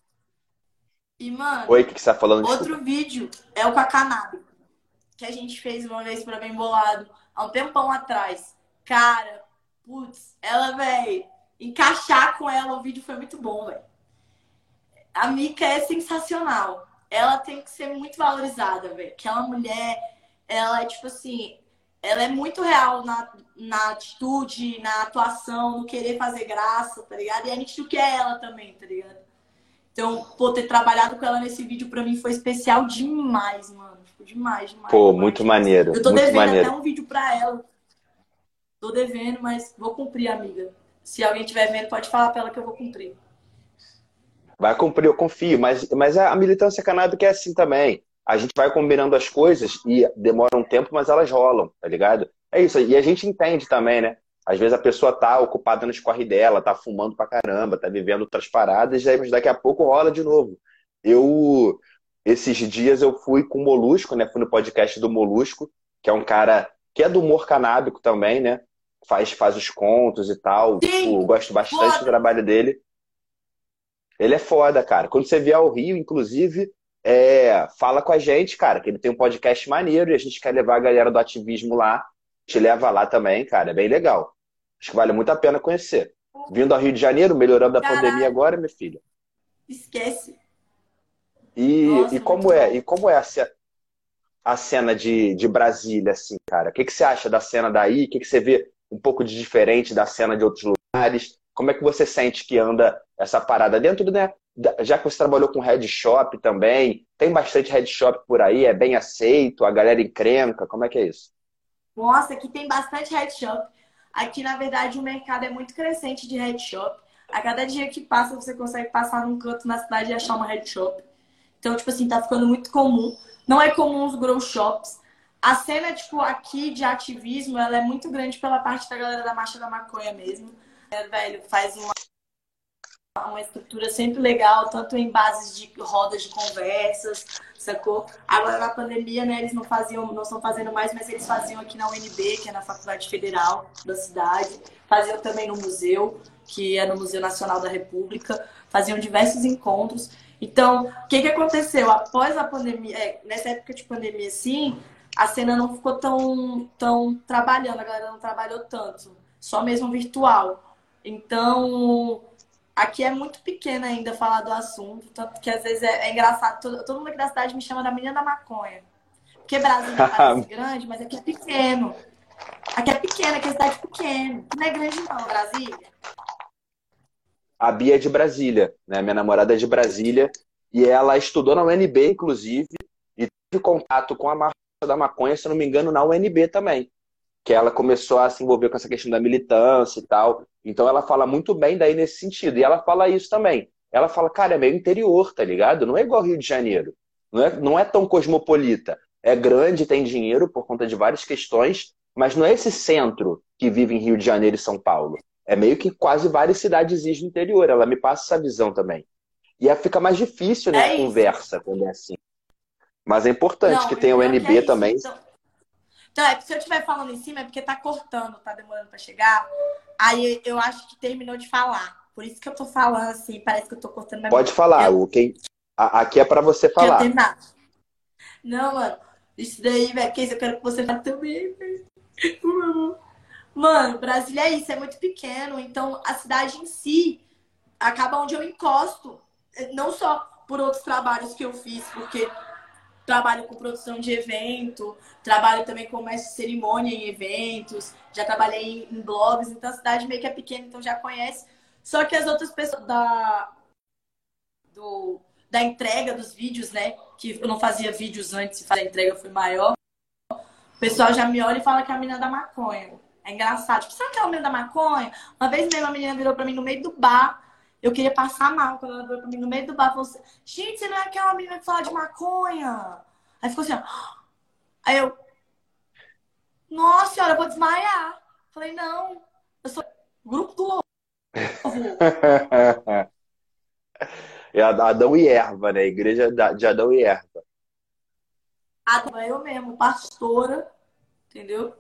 E, mano, Oi, que, que você tá falando? outro Desculpa. vídeo é o com a canábica que a gente fez uma vez pra bem bolado, há um tempão atrás. Cara, putz, ela, velho, encaixar com ela o vídeo foi muito bom, velho. A Mika é sensacional. Ela tem que ser muito valorizada, velho. Aquela mulher, ela é tipo assim, ela é muito real na, na atitude, na atuação, no querer fazer graça, tá ligado? E a gente que é ela também, tá ligado? Então, pô, ter trabalhado com ela nesse vídeo pra mim foi especial demais, mano. Tipo, demais, demais. Pô, demais. muito maneiro. Eu tô muito devendo maneiro. até um vídeo pra ela. Tô devendo, mas vou cumprir, amiga. Se alguém estiver vendo, pode falar pra ela que eu vou cumprir. Vai cumprir, eu confio. Mas, mas a militância canábica é assim também. A gente vai combinando as coisas e demora um tempo, mas elas rolam, tá ligado? É isso. E a gente entende também, né? Às vezes a pessoa tá ocupada no escorre dela, tá fumando pra caramba, tá vivendo outras paradas, mas daqui a pouco rola de novo. Eu, esses dias eu fui com o Molusco, né? Fui no podcast do Molusco, que é um cara que é do humor canábico também, né? Faz, faz os contos e tal. Sim, gosto bastante foda. do trabalho dele. Ele é foda, cara. Quando você vier ao Rio, inclusive, é, fala com a gente, cara, que ele tem um podcast maneiro e a gente quer levar a galera do ativismo lá. Te leva lá também, cara. É bem legal. Acho que vale muito a pena conhecer. Vindo ao Rio de Janeiro, melhorando a Caralho. pandemia agora, minha filha. Esquece. E, Nossa, e como é? bom. E como é a, a cena de, de Brasília, assim, cara? O que, que você acha da cena daí? O que, que você vê um pouco de diferente da cena de outros lugares? Como é que você sente que anda essa parada dentro, né? Já que você trabalhou com head shop também, tem bastante head shop por aí, é bem aceito, a galera encrenca, como é que é isso? Nossa, aqui tem bastante head shop. Aqui, na verdade, o mercado é muito crescente de head shop. A cada dia que passa, você consegue passar num canto na cidade e achar uma head shop. Então, tipo assim, tá ficando muito comum. Não é comum os grow shops. A cena, tipo, aqui de ativismo, ela é muito grande pela parte da galera da Marcha da Maconha mesmo. É, velho, faz uma, uma estrutura sempre legal, tanto em bases de rodas de conversas, sacou? Agora na pandemia, né, eles não faziam, não estão fazendo mais, mas eles faziam aqui na UNB, que é na Faculdade Federal da cidade, faziam também no museu, que é no Museu Nacional da República, faziam diversos encontros. Então, o que, que aconteceu? Após a pandemia, é, nessa época de pandemia, assim, a cena não ficou tão, tão trabalhando, a galera não trabalhou tanto, só mesmo virtual. Então, aqui é muito pequeno ainda falar do assunto, tanto que às vezes é, é engraçado. Todo, todo mundo aqui da cidade me chama da menina da maconha. Porque Brasília parece grande, mas aqui é pequeno. Aqui é pequeno, aqui é cidade pequena. Não é grande não, Brasília. A Bia é de Brasília, né? Minha namorada é de Brasília e ela estudou na UNB, inclusive, e teve contato com a marcha da maconha, se não me engano, na UNB também. Que ela começou a se envolver com essa questão da militância e tal. Então ela fala muito bem daí nesse sentido. E ela fala isso também. Ela fala, cara, é meio interior, tá ligado? Não é igual Rio de Janeiro. Não é, não é tão cosmopolita. É grande, tem dinheiro por conta de várias questões, mas não é esse centro que vive em Rio de Janeiro e São Paulo. É meio que quase várias cidades no interior. Ela me passa essa visão também. E aí fica mais difícil, né, É a conversa quando é assim. Mas é importante Não, que tenha o NB é também. Então, então, é se eu estiver falando em cima é porque tá cortando, tá demorando pra chegar. Aí eu acho que terminou de falar. Por isso que eu tô falando assim, parece que eu tô cortando minha Pode falar, o quem... aqui é para você falar. Não, mano, isso daí, velho, que isso eu quero que você fale também, velho. Mano, Brasília é isso, é muito pequeno, então a cidade em si acaba onde eu encosto, não só por outros trabalhos que eu fiz, porque trabalho com produção de evento, trabalho também com mestre cerimônia em eventos, já trabalhei em blogs, então a cidade meio que é pequena, então já conhece. Só que as outras pessoas da, do, da entrega dos vídeos, né? Que eu não fazia vídeos antes, a entrega foi maior. O pessoal já me olha e fala que é a menina da maconha. É engraçado. Tipo, sabe aquela menina da maconha? Uma vez mesmo a menina virou pra mim no meio do bar. Eu queria passar mal quando ela virou pra mim no meio do bar. Falou assim, gente, você não é aquela menina que fala de maconha? Aí ficou assim, ó. Aí eu, nossa senhora, eu vou desmaiar. Falei, não, eu sou grupo do louco. é Adão e Erva, né? Igreja de Adão e Erva. Adão é eu mesmo, pastora, entendeu?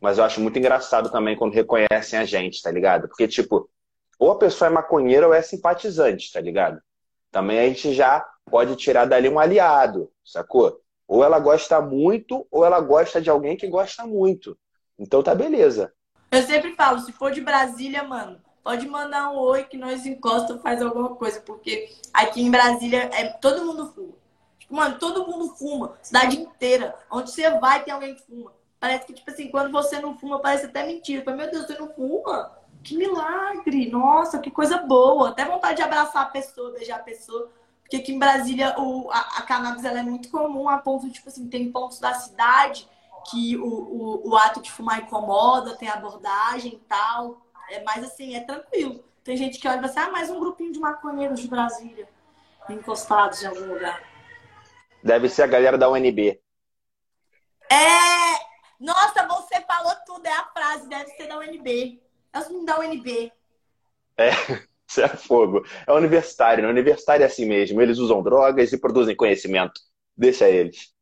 Mas eu acho muito engraçado também quando reconhecem a gente, tá ligado? Porque, tipo, ou a pessoa é maconheira ou é simpatizante, tá ligado? Também a gente já pode tirar dali um aliado, sacou? Ou ela gosta muito, ou ela gosta de alguém que gosta muito. Então tá beleza. Eu sempre falo, se for de Brasília, mano, pode mandar um oi que nós encosta faz alguma coisa, porque aqui em Brasília é todo mundo fuma. Tipo, mano, todo mundo fuma, cidade inteira. Onde você vai tem alguém que fuma. Parece que, tipo assim, quando você não fuma, parece até mentira. Falo, meu Deus, você não fuma? Que milagre! Nossa, que coisa boa! Até vontade de abraçar a pessoa, beijar a pessoa. Porque aqui em Brasília o, a, a cannabis ela é muito comum, a ponto, tipo assim, tem pontos da cidade que o, o, o ato de fumar incomoda, tem abordagem e tal. É mais assim, é tranquilo. Tem gente que olha e fala assim, ah, mais um grupinho de maconheiros de Brasília encostados em algum lugar. Deve ser a galera da UNB. É! Nossa, você falou tudo, é a frase, deve ser da UNB. É os meninos da UNB. É, isso é fogo. É universitário, né? Universitário é assim mesmo. Eles usam drogas e produzem conhecimento. Deixa eles.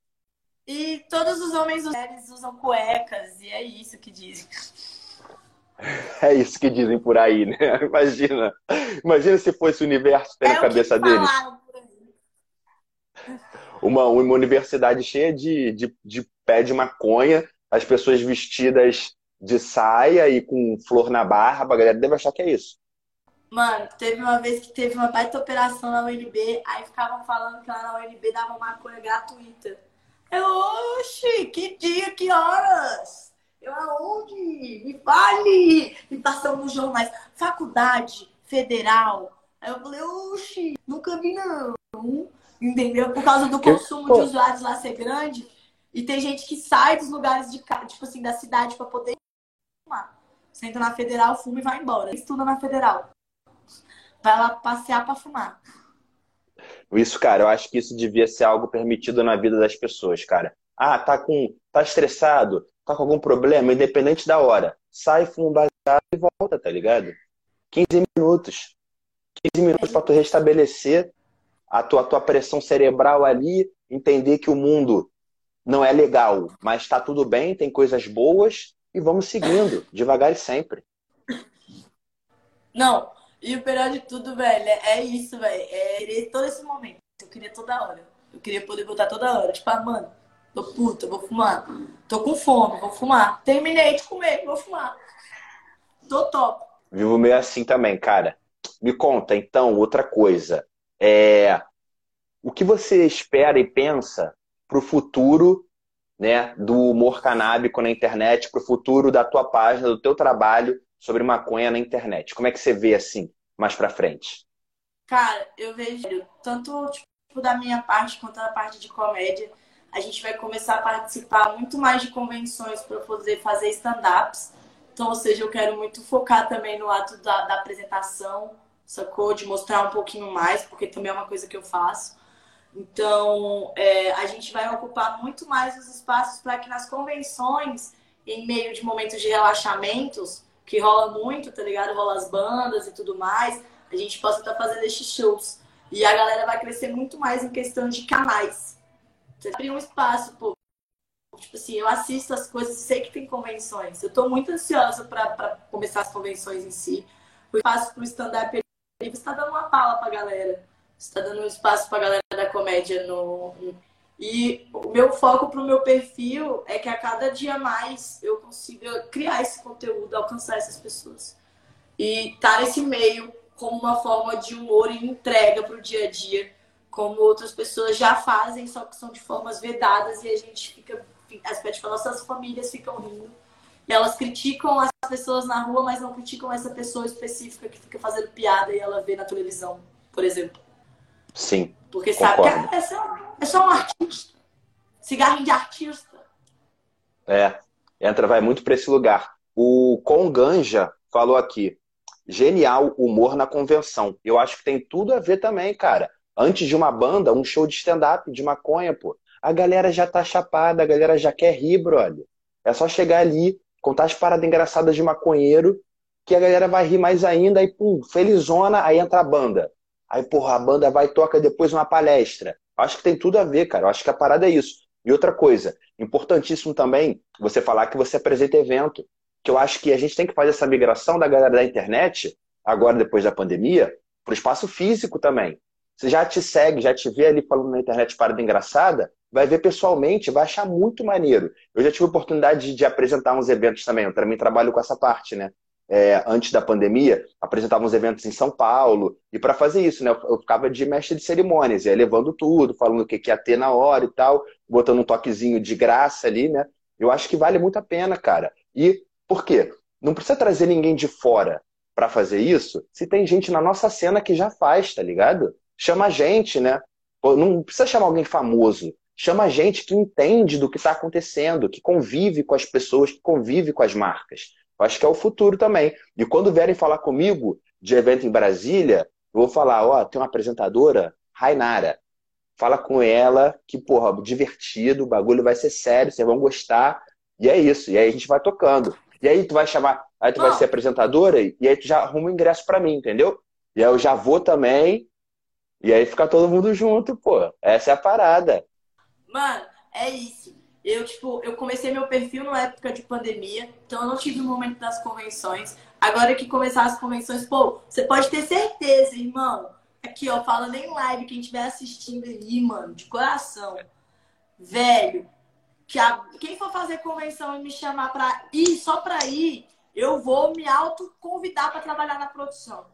E todos os homens mulheres usam cuecas, e é isso que dizem. É isso que dizem por aí, né? Imagina. Imagina se fosse o universo ter é na cabeça deles. Uma, uma universidade cheia de, de, de pé de maconha, as pessoas vestidas de saia e com flor na barba, a galera deve achar que é isso. Mano, teve uma vez que teve uma baita operação na UNB, aí ficavam falando que lá na UNB dava maconha gratuita. Eu, oxi, que dia, que horas? Eu, aonde? Me fale! Me passando nos jornais. Faculdade Federal. Aí eu falei, oxi, nunca vi não. Entendeu? Por causa do consumo de usuários lá ser grande. E tem gente que sai dos lugares de tipo assim, da cidade para poder. Você entra na federal, fuma e vai embora. Estuda na federal. Vai lá passear para fumar. Isso, cara, eu acho que isso devia ser algo permitido na vida das pessoas, cara. Ah, tá com. tá estressado, tá com algum problema, independente da hora. Sai, fuma um baseado e volta, tá ligado? 15 minutos. 15 minutos para tu restabelecer a tua, a tua pressão cerebral ali, entender que o mundo não é legal, mas tá tudo bem, tem coisas boas e vamos seguindo, devagar e sempre. Não, e o pior de tudo, velho, é, isso, velho. É querer todo esse momento. Eu queria toda hora. Eu queria poder voltar toda hora. Tipo, ah, mano, tô puta, vou fumar. Tô com fome, vou fumar. Terminei de comer, vou fumar. Tô top. Vivo meio assim também, cara. Me conta, então, outra coisa. É... O que você espera e pensa pro futuro né, do humor canábico na internet, pro futuro da tua página, do teu trabalho sobre maconha na internet? Como é que você vê assim, mais pra frente? Cara, eu vejo tanto tipo, da minha parte quanto da parte de comédia. A gente vai começar a participar muito mais de convenções para poder fazer stand-ups. Então, ou seja, eu quero muito focar também no ato da, da apresentação, sacou? De mostrar um pouquinho mais, porque também é uma coisa que eu faço. Então, é, a gente vai ocupar muito mais os espaços para que nas convenções, em meio de momentos de relaxamentos, que rola muito, tá ligado? Rola as bandas e tudo mais, a gente possa estar tá fazendo esses shows. E a galera vai crescer muito mais em questão de canais. Você abrir um espaço, pô. Tipo assim, eu assisto as coisas, sei que tem convenções. Eu tô muito ansiosa para começar as convenções em si. O espaço pro stand-up está dando uma pala pra galera. Está dando um espaço pra galera da comédia no. E o meu foco pro meu perfil é que a cada dia mais eu consiga criar esse conteúdo, alcançar essas pessoas. E estar tá nesse meio como uma forma de humor e entrega pro dia a dia, como outras pessoas já fazem, só que são de formas vedadas e a gente fica. As, tipo, nossas famílias ficam rindo elas criticam as pessoas na rua, mas não criticam essa pessoa específica que fica fazendo piada e ela vê na televisão, por exemplo. Sim. Porque concordo. sabe que é só, é só um artista. Cigarrinho de artista. É, entra, vai muito para esse lugar. O Conganja falou aqui. Genial humor na convenção. Eu acho que tem tudo a ver também, cara. Antes de uma banda, um show de stand-up de maconha, pô. A galera já tá chapada, a galera já quer rir, brother. É só chegar ali, contar as paradas engraçadas de maconheiro, que a galera vai rir mais ainda, aí, pum, felizona, aí entra a banda. Aí, porra, a banda vai e toca depois uma palestra. Acho que tem tudo a ver, cara. Acho que a parada é isso. E outra coisa, importantíssimo também, você falar que você apresenta evento. Que eu acho que a gente tem que fazer essa migração da galera da internet, agora depois da pandemia, para o espaço físico também. Você já te segue, já te vê ali falando na internet parada engraçada, vai ver pessoalmente, vai achar muito maneiro. Eu já tive oportunidade de apresentar uns eventos também, eu também trabalho com essa parte, né? É, antes da pandemia, apresentava uns eventos em São Paulo, e para fazer isso, né, eu ficava de mestre de cerimônias, ia levando tudo, falando o que, ia ter na hora e tal, botando um toquezinho de graça ali, né? Eu acho que vale muito a pena, cara. E por quê? Não precisa trazer ninguém de fora para fazer isso, se tem gente na nossa cena que já faz, tá ligado? Chama a gente, né? Não precisa chamar alguém famoso. Chama gente que entende do que está acontecendo, que convive com as pessoas, que convive com as marcas. Acho que é o futuro também. E quando vierem falar comigo de evento em Brasília, eu vou falar, ó, tem uma apresentadora, Rainara. Fala com ela que, porra, divertido, o bagulho vai ser sério, vocês vão gostar. E é isso. E aí a gente vai tocando. E aí tu vai chamar, aí tu vai ser apresentadora e aí tu já arruma o ingresso para mim, entendeu? E aí eu já vou também. E aí fica todo mundo junto, pô. Essa é a parada. Mano, é isso. Eu, tipo, eu comecei meu perfil na época de pandemia, então eu não tive o momento das convenções. Agora que começar as convenções, pô, você pode ter certeza, irmão. Aqui, ó, falando em live, quem estiver assistindo aí, mano, de coração. Velho, que a, quem for fazer convenção e me chamar pra ir, só pra ir, eu vou me auto-convidar para trabalhar na produção.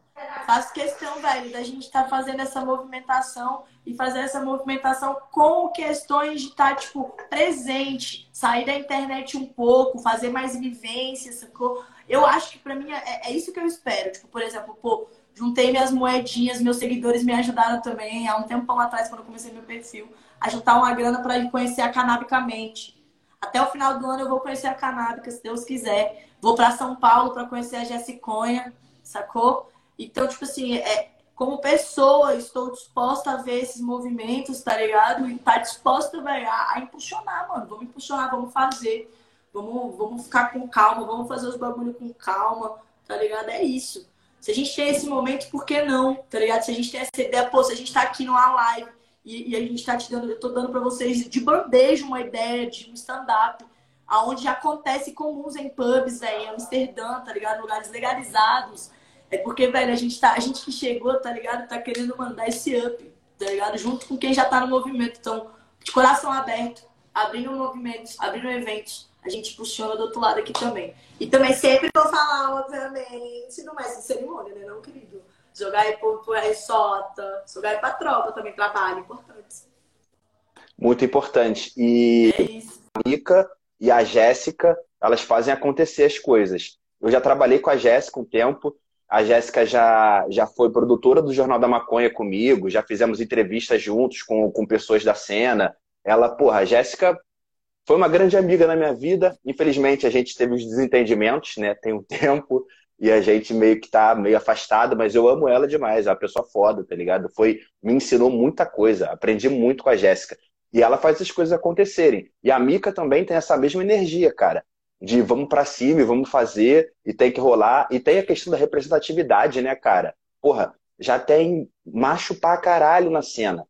Faço questão, velho, da gente estar tá fazendo essa movimentação e fazer essa movimentação com questões de estar, tá, tipo, presente, sair da internet um pouco, fazer mais vivências, sacou? Eu acho que para mim é, é, isso que eu espero. Tipo, por exemplo, pô, juntei minhas moedinhas, meus seguidores me ajudaram também, há um tempão atrás, quando eu comecei meu perfil, a juntar uma grana para conhecer a Canábicamente. Até o final do ano eu vou conhecer a Canábica, se Deus quiser. Vou para São Paulo para conhecer a Jessiconha, sacou? Então, tipo assim, é, como pessoa, estou disposta a ver esses movimentos, tá ligado? E tá disposta, velho, a, a, impulsionar, mano. Vamos impulsionar, vamos fazer. Vamos, vamos ficar com calma, vamos fazer os bagulho com calma, tá ligado? É isso. Se a gente tem esse momento, por que não? Tá ligado? Se a gente tem essa ideia, pô, se a gente tá aqui numa live e, e a gente tá te dando, eu tô dando pra vocês de bandeja uma ideia de um stand-up, aonde acontece comuns em pubs, velho, em Amsterdã, tá ligado? Lugares legalizados é porque, velho, a gente, tá, a gente que chegou, tá ligado? Tá querendo mandar esse up, tá ligado? Junto com quem já tá no movimento. Então, de coração aberto, abrindo movimentos, abrindo eventos, a gente funciona do outro lado aqui também. E também sempre vou falar, obviamente, não é cerimônia, né, não, querido? Jogar aí pro, pro Ressota, jogar aí pra tropa também, trabalho, importante. Muito importante. E é a Mica e a Jéssica, elas fazem acontecer as coisas. Eu já trabalhei com a Jéssica um tempo, a Jéssica já, já foi produtora do Jornal da Maconha comigo, já fizemos entrevistas juntos com, com pessoas da cena. Ela, porra, a Jéssica foi uma grande amiga na minha vida. Infelizmente, a gente teve os desentendimentos, né? Tem um tempo e a gente meio que tá meio afastado, mas eu amo ela demais. É uma pessoa foda, tá ligado? Foi, me ensinou muita coisa, aprendi muito com a Jéssica. E ela faz as coisas acontecerem. E a Mica também tem essa mesma energia, cara de vamos para cima e vamos fazer e tem que rolar. E tem a questão da representatividade, né, cara? Porra, já tem macho pra caralho na cena.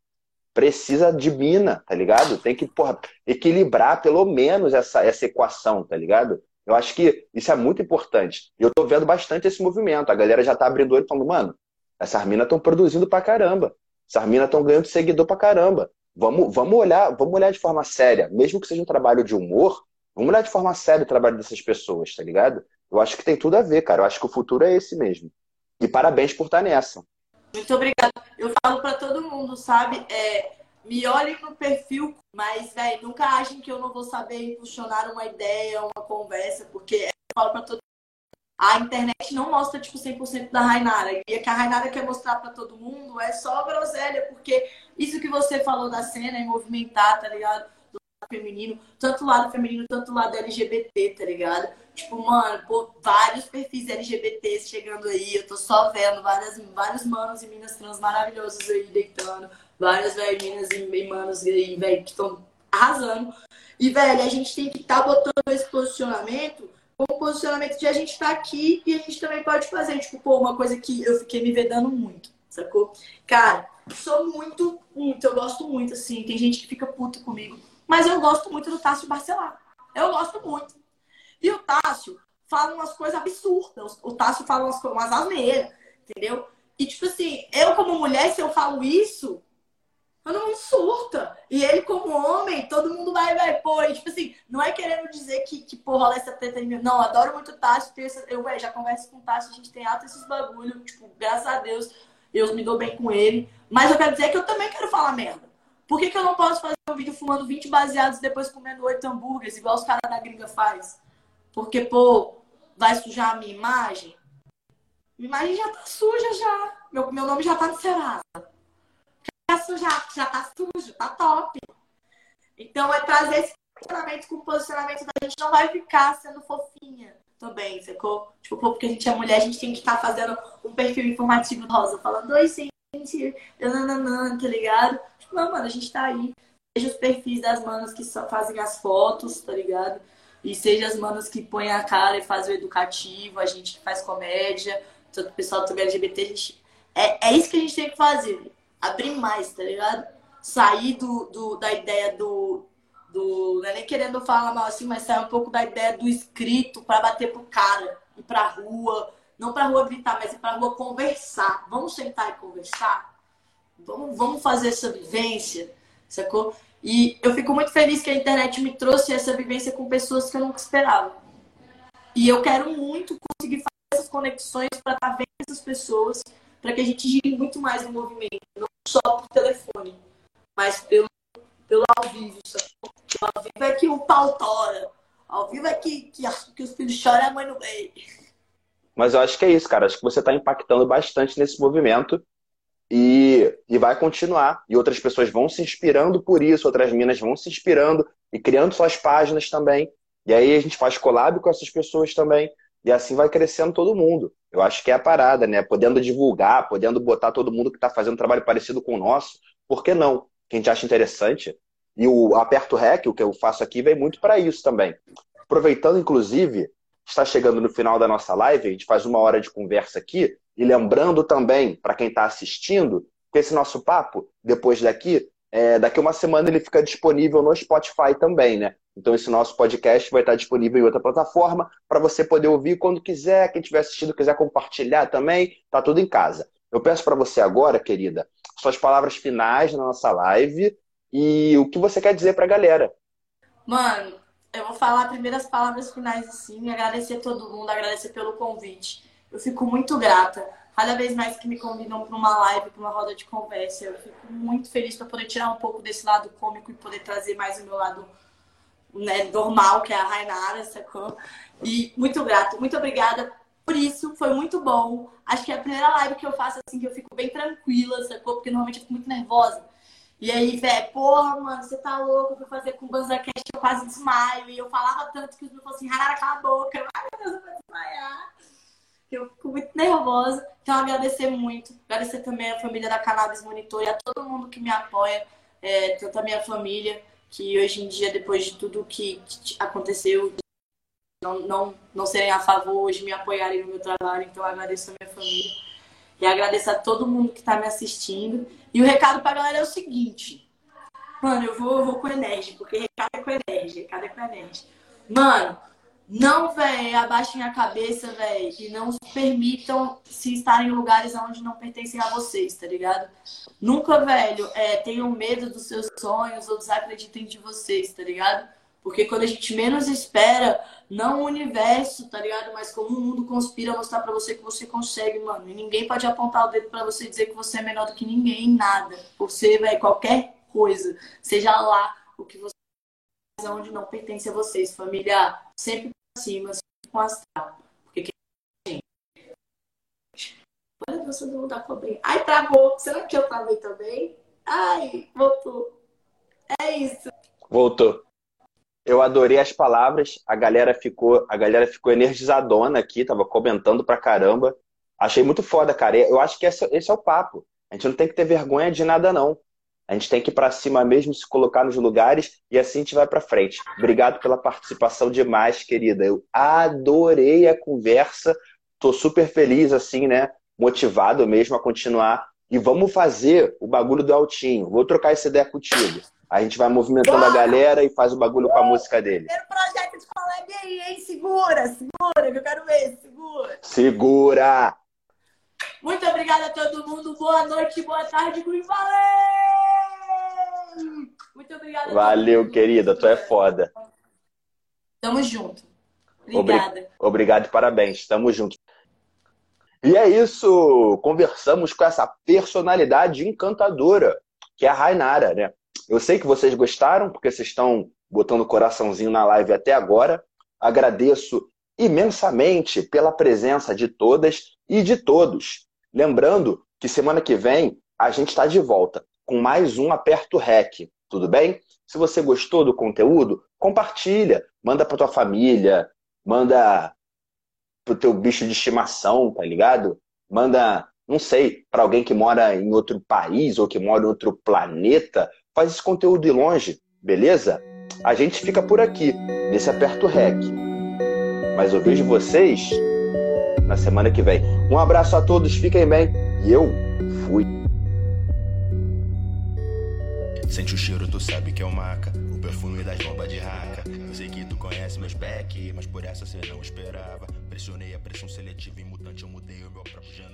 Precisa de mina, tá ligado? Tem que, porra, equilibrar pelo menos essa, essa equação, tá ligado? Eu acho que isso é muito importante. E eu tô vendo bastante esse movimento. A galera já tá abrindo o olho e falando, mano, Essas minas estão produzindo pra caramba. Essas minas estão ganhando seguidor pra caramba. Vamos, vamos olhar, vamos olhar de forma séria, mesmo que seja um trabalho de humor, vamos olhar de forma séria o trabalho dessas pessoas, tá ligado? Eu acho que tem tudo a ver, cara. Eu acho que o futuro é esse mesmo. E parabéns por estar nessa. Muito obrigada. Eu falo para todo mundo, sabe? É, me olhem no perfil, mas, velho, nunca achem que eu não vou saber impulsionar uma ideia, uma conversa, porque eu falo para todo a internet não mostra, tipo, 100% da Rainara. E a que a Rainara quer mostrar para todo mundo é só groselha, porque isso que você falou da cena é movimentar, tá ligado? Feminino, tanto lado feminino, tanto lado LGBT, tá ligado? Tipo, mano, pô, vários perfis LGBTs chegando aí, eu tô só vendo várias, vários manos e minas trans maravilhosos aí deitando, várias velho, minas e manos aí, velho, que estão arrasando. E, velho, a gente tem que estar tá botando esse posicionamento o posicionamento de a gente tá aqui e a gente também pode fazer. Tipo, pô, uma coisa que eu fiquei me vedando muito, sacou? Cara, sou muito, muito, eu gosto muito, assim. Tem gente que fica puta comigo. Mas eu gosto muito do Tássio Barcelar. Eu gosto muito. E o Tássio fala umas coisas absurdas. O Tássio fala umas, umas asneiras, entendeu? E, tipo assim, eu como mulher, se eu falo isso, todo mundo surta. E ele, como homem, todo mundo vai, vai, pô. E, tipo assim, não é querendo dizer que, que pô, rola essa treta em mim. Não, adoro muito o Tássio. Eu, já converso com o Tássio, a gente tem alto esses bagulho. Tipo, graças a Deus, eu me dou bem com ele. Mas eu quero dizer que eu também quero falar merda. Por que, que eu não posso fazer um vídeo fumando 20 baseados e depois comendo 8 hambúrgueres, igual os caras da gringa faz? Porque, pô, vai sujar a minha imagem? Minha imagem já tá suja já. Meu, meu nome já tá no Serasa já, já tá sujo, tá top. Então é trazer esse posicionamento com o posicionamento da gente não vai ficar sendo fofinha também, sacou? Tipo, porque a gente é mulher, a gente tem que estar tá fazendo um perfil informativo rosa, falando, oi, gente, nananã, tá ligado? Não, mano, a gente tá aí. Seja os perfis das manas que só fazem as fotos, tá ligado? E seja as manas que põem a cara e fazem o educativo, a gente que faz comédia, todo o pessoal também LGBT, gente... É, é isso que a gente tem que fazer abrir mais, tá ligado? Sair do, do, da ideia do, do. Não é nem querendo falar mal assim, mas sair um pouco da ideia do escrito para bater pro cara, ir pra rua. Não pra rua gritar, mas ir pra rua conversar. Vamos sentar e conversar? Vamos, vamos fazer essa vivência, sacou? E eu fico muito feliz que a internet me trouxe essa vivência com pessoas que eu nunca esperava. E eu quero muito conseguir fazer essas conexões para estar tá vendo essas pessoas para que a gente gire muito mais no movimento, não só por telefone, mas pelo, pelo ao vivo. Sabe? Ao vivo é que o pau tora. Ao vivo é que, que, que os filhos choram e a mãe não vê. Mas eu acho que é isso, cara. Acho que você está impactando bastante nesse movimento e, e vai continuar. E outras pessoas vão se inspirando por isso, outras minas vão se inspirando e criando suas páginas também. E aí a gente faz collab com essas pessoas também. E assim vai crescendo todo mundo. Eu acho que é a parada, né? Podendo divulgar, podendo botar todo mundo que está fazendo um trabalho parecido com o nosso, por que não? Que a gente acha interessante. E o Aperto Rec, o que eu faço aqui, vem muito para isso também. Aproveitando, inclusive, está chegando no final da nossa live, a gente faz uma hora de conversa aqui, e lembrando também, para quem está assistindo, que esse nosso papo, depois daqui, é, daqui uma semana ele fica disponível no Spotify também, né? Então esse nosso podcast vai estar disponível em outra plataforma para você poder ouvir quando quiser, quem estiver assistindo quiser compartilhar também, tá tudo em casa. Eu peço para você agora, querida, suas palavras finais na nossa live e o que você quer dizer para a galera. Mano, eu vou falar primeiras palavras finais assim, agradecer todo mundo, agradecer pelo convite. Eu fico muito grata cada vez mais que me convidam para uma live, para uma roda de conversa. Eu fico muito feliz para poder tirar um pouco desse lado cômico e poder trazer mais o meu lado né, normal, que é a Rainara, sacou? E muito grato, muito obrigada por isso, foi muito bom. Acho que é a primeira live que eu faço assim, que eu fico bem tranquila, sacou? Porque normalmente eu fico muito nervosa. E aí, velho, porra, mano, você tá louco, eu fui fazer com o BanzaCast, eu quase desmaio. E eu falava tanto que os meus falaram assim, Rainara, cala a boca. Ai, meu Deus, eu vou desmaiar eu fico muito nervosa. Então, agradecer muito. Agradecer também a família da Cannabis Monitor e a todo mundo que me apoia, é, tanto a minha família, que hoje em dia, depois de tudo que aconteceu, não, não, não serem a favor hoje, me apoiarem no meu trabalho. Então, agradeço a minha família. E agradeço a todo mundo que está me assistindo. E o recado para a galera é o seguinte. Mano, eu vou, eu vou com energia, porque recado é com energia, recado é com energia. Mano, não, velho, abaixem a cabeça, velho, e não permitam se estarem em lugares onde não pertencem a vocês, tá ligado? Nunca, velho, é, tenham medo dos seus sonhos ou desacreditem de vocês, tá ligado? Porque quando a gente menos espera, não o universo, tá ligado? Mas como o mundo conspira a mostrar pra você que você consegue, mano. E ninguém pode apontar o dedo pra você dizer que você é melhor do que ninguém nada. Você, velho, qualquer coisa, seja lá o que você onde não pertence a vocês, família. Sempre pra cima, sempre com astral. Porque quem Olha a dança do da cobrinha. Ai, travou. Será que eu travei também? Ai, voltou. É isso. Voltou. Eu adorei as palavras, a galera ficou, a galera ficou energizadona aqui, tava comentando pra caramba. Achei muito foda, cara. Eu acho que esse é o papo. A gente não tem que ter vergonha de nada, não. A gente tem que ir para cima mesmo, se colocar nos lugares e assim a gente vai para frente. Obrigado pela participação demais, querida. Eu adorei a conversa. Tô super feliz, assim, né? Motivado mesmo a continuar. E vamos fazer o bagulho do Altinho. Vou trocar essa ideia contigo. A gente vai movimentando Bora! a galera e faz o bagulho com a música dele. Primeiro projeto de collab aí, hein? Segura, segura, que eu quero ver, segura. Segura! Muito obrigada a todo mundo. Boa noite, boa tarde, Green Valley! Muito obrigada. Valeu, querida. Tu é foda. Tamo junto. Obrigada. Obrigado e parabéns. Tamo junto. E é isso. Conversamos com essa personalidade encantadora, que é a Rainara, né? Eu sei que vocês gostaram, porque vocês estão botando coraçãozinho na live até agora. Agradeço imensamente pela presença de todas e de todos. Lembrando que semana que vem a gente está de volta com mais um Aperto Rec, tudo bem? Se você gostou do conteúdo, compartilha, manda para tua família, manda pro teu bicho de estimação, tá ligado? Manda, não sei, para alguém que mora em outro país ou que mora em outro planeta, faz esse conteúdo de longe, beleza? A gente fica por aqui, nesse aperto rec. Mas eu vejo vocês na semana que vem. Um abraço a todos, fiquem bem e eu fui. Sente o cheiro, tu sabe que é o maca. O perfume das bombas de raca. Eu sei que tu conhece meus back, mas por essa cê não esperava. Pressionei a pressão seletiva em mutante, eu mudei o meu próprio.